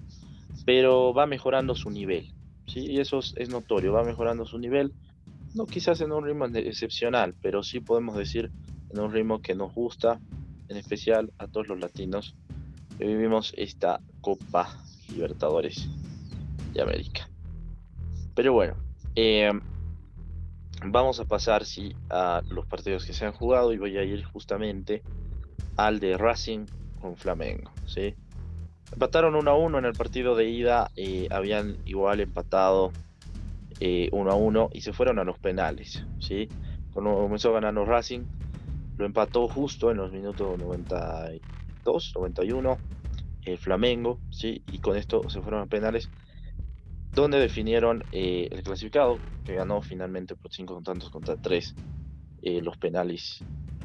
pero va mejorando su nivel, ¿sí? Y eso es notorio, va mejorando su nivel no quizás en un ritmo excepcional, pero sí podemos decir en un ritmo que nos gusta, en especial a todos los latinos que vivimos esta Copa Libertadores de América. Pero bueno, em, vamos a pasar sí, a los partidos que se han jugado y voy a ir justamente al de Racing con Flamengo. ¿sí? Empataron 1 a 1 en el partido de ida, eh, habían igual empatado eh, 1 a 1 y se fueron a los penales. ¿sí? Cuando comenzó ganando Racing, lo empató justo en los minutos 92, 91 el Flamengo, ¿sí? y con esto se fueron a penales, donde definieron eh, el clasificado, que ganó finalmente por 5 tantos contra 3 eh, los penales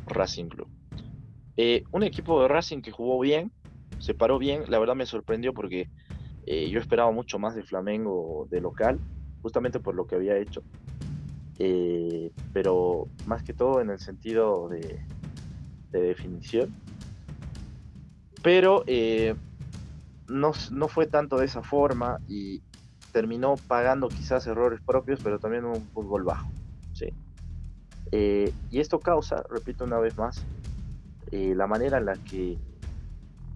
Racing Club. Eh, un equipo de Racing que jugó bien, se paró bien, la verdad me sorprendió porque yo esperaba mucho más de Flamengo de local, justamente por lo que había hecho. Eh, pero más que todo en el sentido de, definición. Pero eh, no, fue tanto de esa forma y terminó pagando quizás errores propios, pero también un fútbol bajo. ¿sí? Eh, y esto causa, repito una vez más, la manera en la que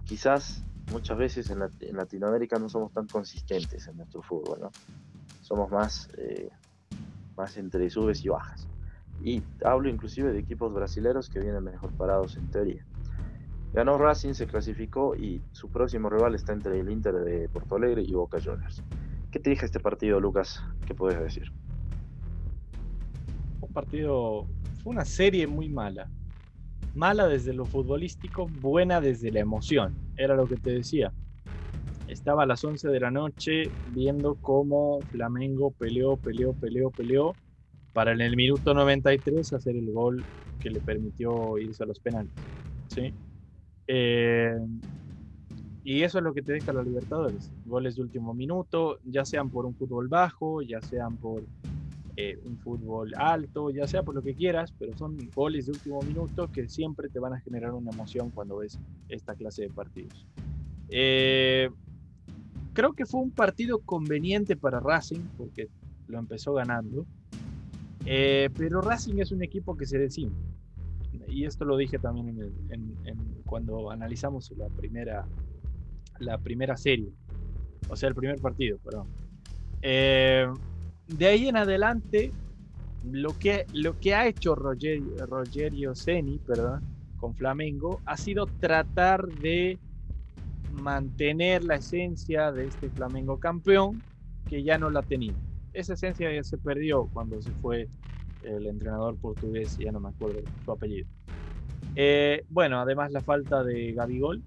quizás muchas veces en, Latinoamérica no somos tan consistentes en nuestro fútbol, ¿no? Somos más, eh, más entre subes y bajas. Y hablo inclusive de equipos brasileños que vienen mejor parados en teoría. Ganó Racing, se clasificó y su próximo rival está entre el Inter de Porto Alegre y Boca Juniors. ¿Qué te dije este partido, Lucas? ¿Qué puedes decir? Un partido, fue una serie muy mala. Mala desde lo futbolístico, buena desde la emoción. Era lo que te decía. Estaba a las 11 de la noche viendo cómo Flamengo peleó, peleó, peleó, peleó para en el minuto 93 hacer el gol que le permitió irse a los penales. ¿sí? Eh, y eso es lo que te deja la Libertadores. Goles de último minuto, ya sean por un fútbol bajo, ya sean por eh, un fútbol alto, ya sea por lo que quieras, pero son goles de último minuto que siempre te van a generar una emoción cuando ves esta clase de partidos. Eh, creo que fue un partido conveniente para Racing, porque lo empezó ganando. Eh, pero Racing es un equipo que se decime. Y esto lo dije también cuando analizamos la primera la primera serie, o sea, el primer partido, perdón. Eh, de ahí en adelante, lo que, lo que ha hecho Rogerio, Rogerio Ceni, perdón, con Flamengo, ha sido tratar de mantener la esencia de este Flamengo campeón, que ya no la tenía. Esa esencia ya se perdió cuando se fue el entrenador portugués, ya no me acuerdo su apellido. Eh, bueno, además la falta de Gabigol,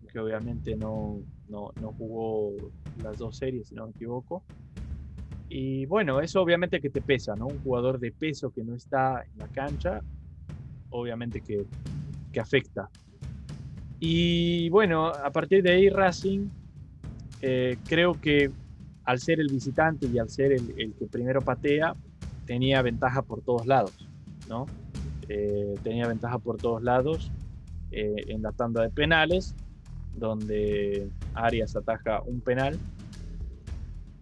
sí que obviamente no, no, no, jugó las dos series, si no me equivoco. Y bueno, eso obviamente que te pesa, ¿no? Un jugador de peso que no está en la cancha, obviamente que, que afecta. Y bueno, a partir de ahí Racing, eh, creo que al ser el visitante y al ser el, que primero patea, tenía ventaja por todos lados, ¿no? Eh, tenía ventaja por todos lados eh, en la tanda de penales donde Arias ataja un penal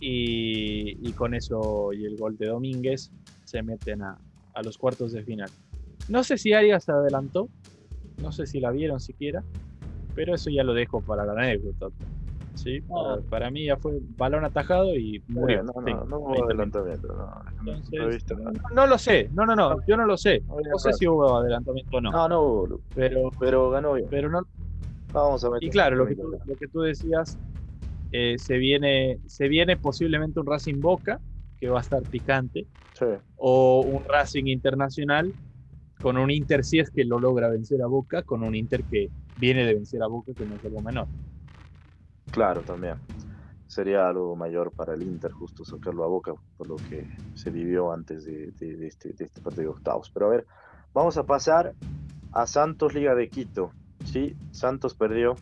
y, con eso y el gol de Domínguez se meten a, los cuartos de final. No sé si Arias se adelantó, no sé si la vieron siquiera, pero eso ya lo dejo para la anécdota. ¿sí? Para, mí ya fue balón atajado y murió. No, no, no, hubo adelantamiento. no, lo sé, no, no, no, yo no lo sé. No sé si hubo adelantamiento o no. No, no hubo. Pero, pero ganó bien. Pero no, y claro, lo que, tú, lo que tú decías, eh, se, viene, se viene posiblemente un Racing Boca, que va a estar picante, o un Racing Internacional con un Inter si es que lo logra vencer a Boca, con un Inter que viene de vencer a Boca, que no es algo menor. Claro, también. Sería algo mayor para el Inter justo sacarlo a Boca por lo que se vivió antes de, este, este partido de octavos. Pero a ver, vamos a pasar a Santos Liga de Quito. Sí, Santos perdió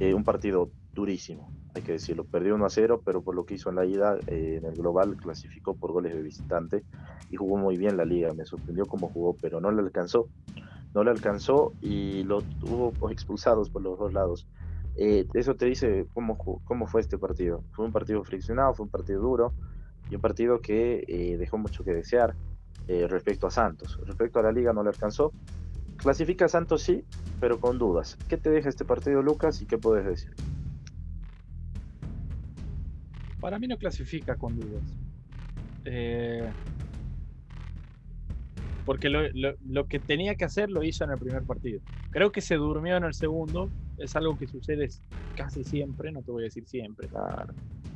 eh, un partido durísimo, hay que decirlo. Perdió 1 a 0, pero por lo que hizo en la ida eh, en el global clasificó por goles de visitante y jugó muy bien la liga. Me sorprendió cómo jugó, pero no le alcanzó. No le alcanzó y lo tuvo expulsados por los dos lados. Eh, eso te dice cómo, cómo fue este partido. Fue un partido friccionado, fue un partido duro y un partido que dejó mucho que desear respecto a Santos. Respecto a la liga no le alcanzó, Clasifica Santos sí, pero con dudas. ¿Qué te deja este partido, Lucas, y qué puedes decir? Para mí no clasifica con dudas. Eh, porque lo, que tenía que hacer lo hizo en el primer partido. Creo que se durmió en el segundo. Es algo que sucede casi siempre, no te voy a decir siempre,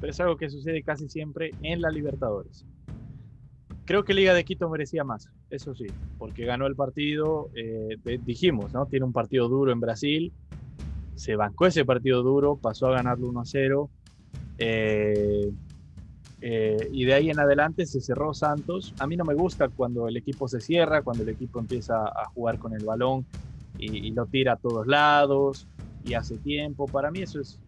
pero es algo que sucede casi siempre en la Libertadores. Creo que Liga de Quito merecía más, eso sí, porque ganó el partido, eh, dijimos, ¿no? Tiene un partido duro en Brasil, se bancó ese partido duro, pasó a ganarlo 1 a 0, eh, eh, y de ahí en adelante se cerró Santos. A mí no me gusta cuando el equipo se cierra, cuando el equipo empieza a jugar con el balón y, lo tira a todos lados y hace tiempo. Para mí eso es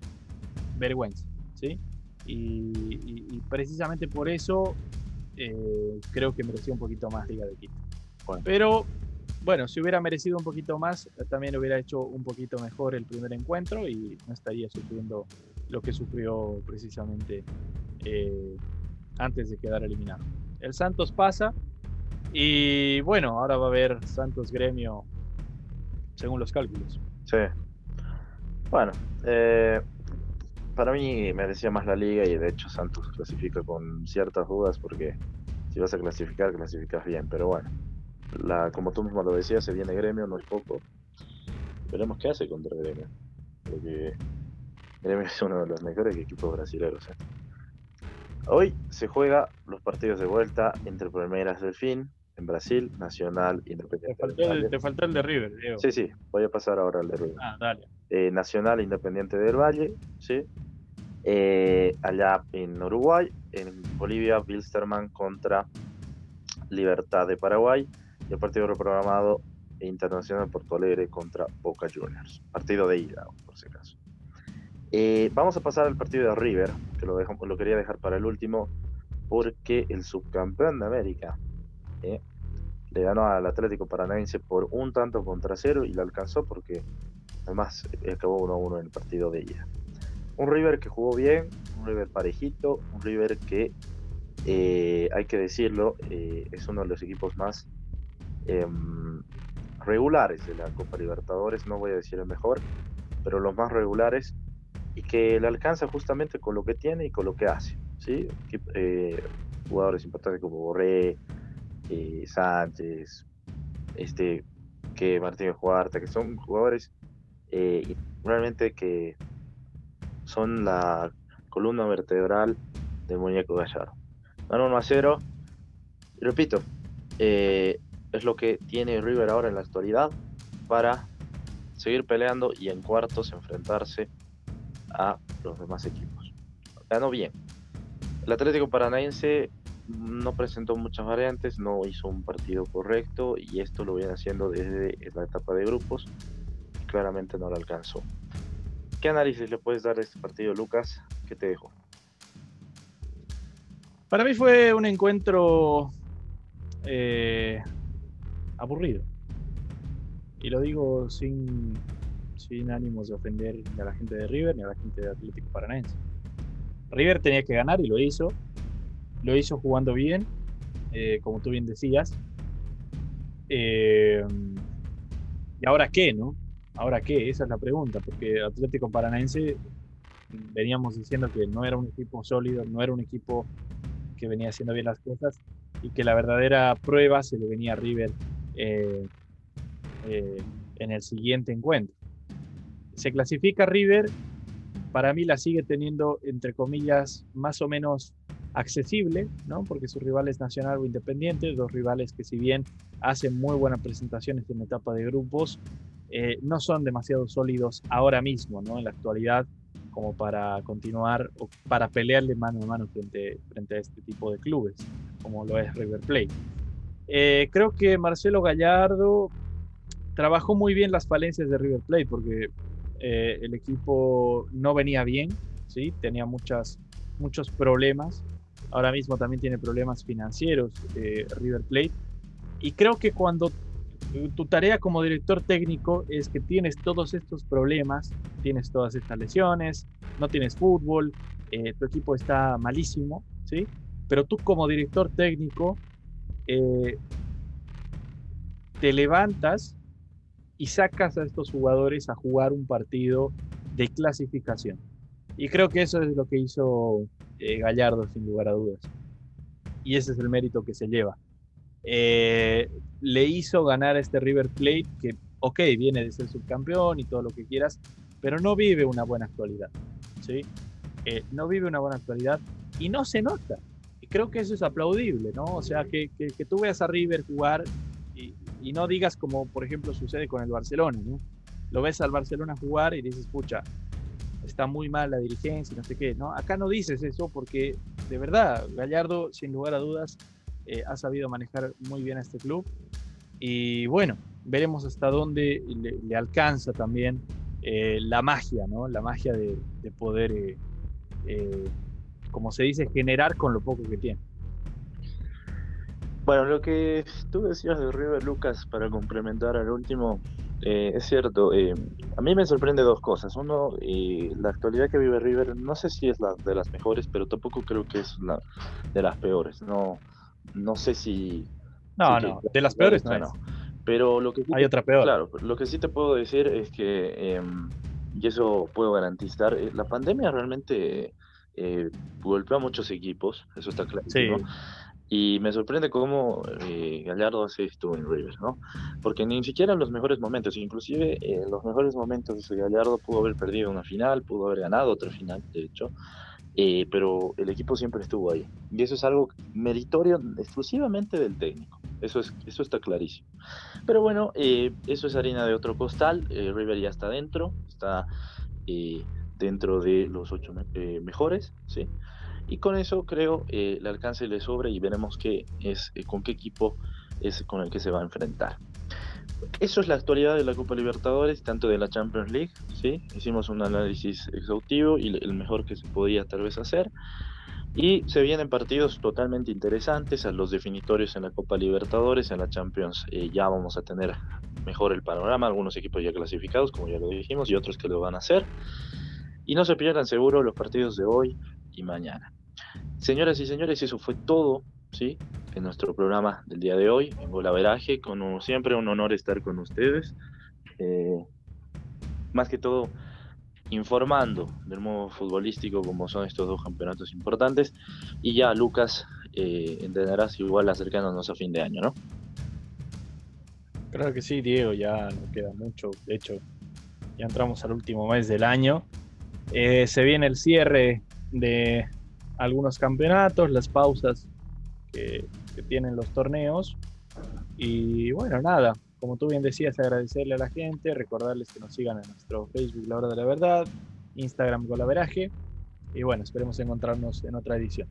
vergüenza, ¿sí? y precisamente por eso eh, creo que merecía un poquito más Liga de Quito. Pero bueno, si hubiera merecido un poquito más, también hubiera hecho un poquito mejor el primer encuentro y no estaría sufriendo lo que sufrió precisamente eh, antes de quedar eliminado. El Santos pasa y bueno, ahora va a haber Santos Gremio según los cálculos. Sí. Bueno, eh, para mí merecía más la liga y de hecho Santos clasifica con ciertas dudas porque si vas a clasificar, clasificas bien, pero bueno, como tú mismo lo decías, se viene gremio, no es poco. Veremos qué hace contra gremio, porque gremio es uno de los mejores equipos brasileños. ¿eh? Hoy se juega los partidos de vuelta entre Palmeiras Fin en Brasil, Nacional, Independiente. Te faltó, el, de River, Diego. Sí, sí, voy a pasar ahora al de River. Ah, dale. Eh, Nacional, Independiente del Valle, sí. Eh, allá en Uruguay, en Bolivia, Wilstermann contra Libertad de Paraguay y el partido reprogramado Internacional Porto Alegre contra Boca Juniors. Partido de ida, por si acaso. Eh, vamos a pasar al partido de River, que lo, dejo, quería dejar para el último, porque el subcampeón de América eh, le ganó al Atlético Paranaense por un tanto contra cero y lo alcanzó porque además acabó 1-1 en el partido de ida. Un River que jugó bien, un River parejito, un River que, eh, hay que decirlo, es uno de los equipos más em, regulares de la Copa Libertadores, no voy a decir el mejor, pero los más regulares y que le alcanza justamente con lo que tiene y con lo que hace. ¿sí? Eh, jugadores importantes como Borré, eh, Sánchez, este, que Martín Juarta, que son jugadores eh, realmente que son la columna vertebral del muñeco Gallardo. Van 1 a 0. Y repito, es lo que tiene River ahora en la actualidad para seguir peleando y en cuartos enfrentarse a los demás equipos. Ganó bien. El Atlético Paranaense no presentó muchas variantes, no hizo un partido correcto y esto lo viene haciendo desde la etapa de grupos. Claramente no lo alcanzó. ¿Qué análisis le puedes dar a este partido, Lucas? ¿Qué te dejo? Para mí fue un encuentro eh, aburrido. Y lo digo sin, sin ánimos de ofender ni a la gente de River ni a la gente de Atlético Paranaense. River tenía que ganar y lo hizo. Lo hizo jugando bien, eh, como tú bien decías. Eh, ¿Y ahora qué, no? ¿Ahora qué? Esa es la pregunta, porque Atlético Paranaense veníamos diciendo que no era un equipo sólido, no era un equipo que venía haciendo bien las cosas y que la verdadera prueba se le venía a River eh, en el siguiente encuentro se clasifica River, para mí la sigue teniendo, entre comillas, más o menos accesible, ¿no? Porque su rival es Nacional o Independiente, dos rivales que si bien hacen muy buenas presentaciones en etapa de grupos, eh, no son demasiado sólidos ahora mismo, ¿no? En la actualidad, como para continuar o para pelearle mano a mano frente, frente a este tipo de clubes, como lo es River Plate. Eh, creo que Marcelo Gallardo trabajó muy bien las falencias de River Plate, porque eh, el equipo no venía bien, ¿sí? tenía muchas, muchos problemas. Ahora mismo también tiene problemas financieros eh, River Plate. Y creo que cuando tu tarea como director técnico es que tienes todos estos problemas, tienes todas estas lesiones, no tienes fútbol, eh, tu equipo está malísimo, ¿sí? Pero tú como director técnico te levantas y sacas a estos jugadores a jugar un partido de clasificación. Y creo que eso es lo que hizo eh, Gallardo, sin lugar a dudas. Y ese es el mérito que se lleva. Eh, le hizo ganar a este River Plate, que, ok, viene de ser subcampeón y todo lo que quieras, pero no vive una buena actualidad. ¿sí? Eh, no vive una buena actualidad y no se nota. Y creo que eso es aplaudible, ¿no? O sea, que, que, que tú veas a River jugar y no digas como por ejemplo sucede con el Barcelona, ¿no? Lo ves al Barcelona jugar y dices, pucha, está muy mal la dirigencia no sé qué, ¿no? Acá no dices eso porque de verdad Gallardo, sin lugar a dudas, eh, ha sabido manejar muy bien a este club y bueno, veremos hasta dónde le, alcanza también eh, la magia, ¿no? La magia de, poder, eh, como se dice, generar con lo poco que tiene. Bueno, lo que tú decías de River Lucas para complementar al último, eh, es cierto, eh, a mí me sorprende dos cosas. Uno, eh, la actualidad que vive River, no sé si es la de las mejores, pero tampoco creo que es una de las peores. No, no sé si... No, no, de las peores no, Pero lo que Hay otra peor. Claro, lo que sí te puedo decir es que em, y eso puedo garantizar. Eh, la pandemia realmente eh, golpeó a muchos equipos, eso está claro. Y me sorprende cómo eh, Gallardo hace esto en River, ¿no? Porque ni siquiera en los mejores momentos, inclusive en los mejores momentos de Gallardo pudo haber perdido una final, pudo haber ganado otra final, de hecho, eh, pero el equipo siempre estuvo ahí. Y eso es algo meritorio exclusivamente del técnico. Eso, es, eso está clarísimo. Pero bueno, eh, eso es harina de otro costal. Eh, River ya está dentro, está dentro de los ocho mejores, ¿sí? Y con eso creo el alcance le sobra y veremos qué es, con qué equipo es con el que se va a enfrentar. Eso es la actualidad de la Copa Libertadores, tanto de la Champions League, ¿sí? Hicimos un análisis exhaustivo y el mejor que se podía tal vez hacer. Y se vienen partidos totalmente interesantes, a los definitorios en la Copa Libertadores, en la Champions eh, ya vamos a tener mejor el panorama, algunos equipos ya clasificados, como ya lo dijimos, y otros que lo van a hacer. Y no se pierdan seguro los partidos de hoy y mañana. Señoras y señores, eso fue todo ¿sí? en nuestro programa del día de hoy, en Golaveraje. Como siempre, un honor estar con ustedes. Eh, más que todo, informando del modo futbolístico como son estos dos campeonatos importantes. Y ya, Lucas, eh, entenderás igual acercándonos a fin de año, ¿no? Claro que sí, Diego, ya no queda mucho. De hecho, ya entramos al último mes del año. Eh, se viene el cierre de algunos campeonatos, las pausas que, tienen los torneos. Y bueno, nada, como tú bien decías, agradecerle a la gente, recordarles que nos sigan en nuestro Facebook La Hora de la Verdad, Instagram Golaveraje. Y bueno, esperemos encontrarnos en otra edición.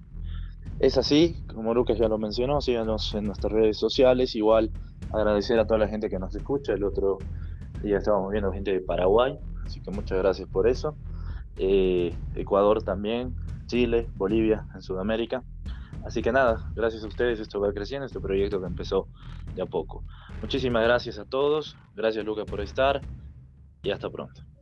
Es así, como Lucas ya lo mencionó, síganos en nuestras redes sociales. Igual agradecer a toda la gente que nos escucha. El otro día estábamos viendo gente de Paraguay, así que muchas gracias por eso. Eh, Ecuador también, Chile, Bolivia, en Sudamérica. Así que nada, gracias a ustedes esto va creciendo, este proyecto que empezó de a poco. Muchísimas gracias a todos, gracias Luca por estar y hasta pronto.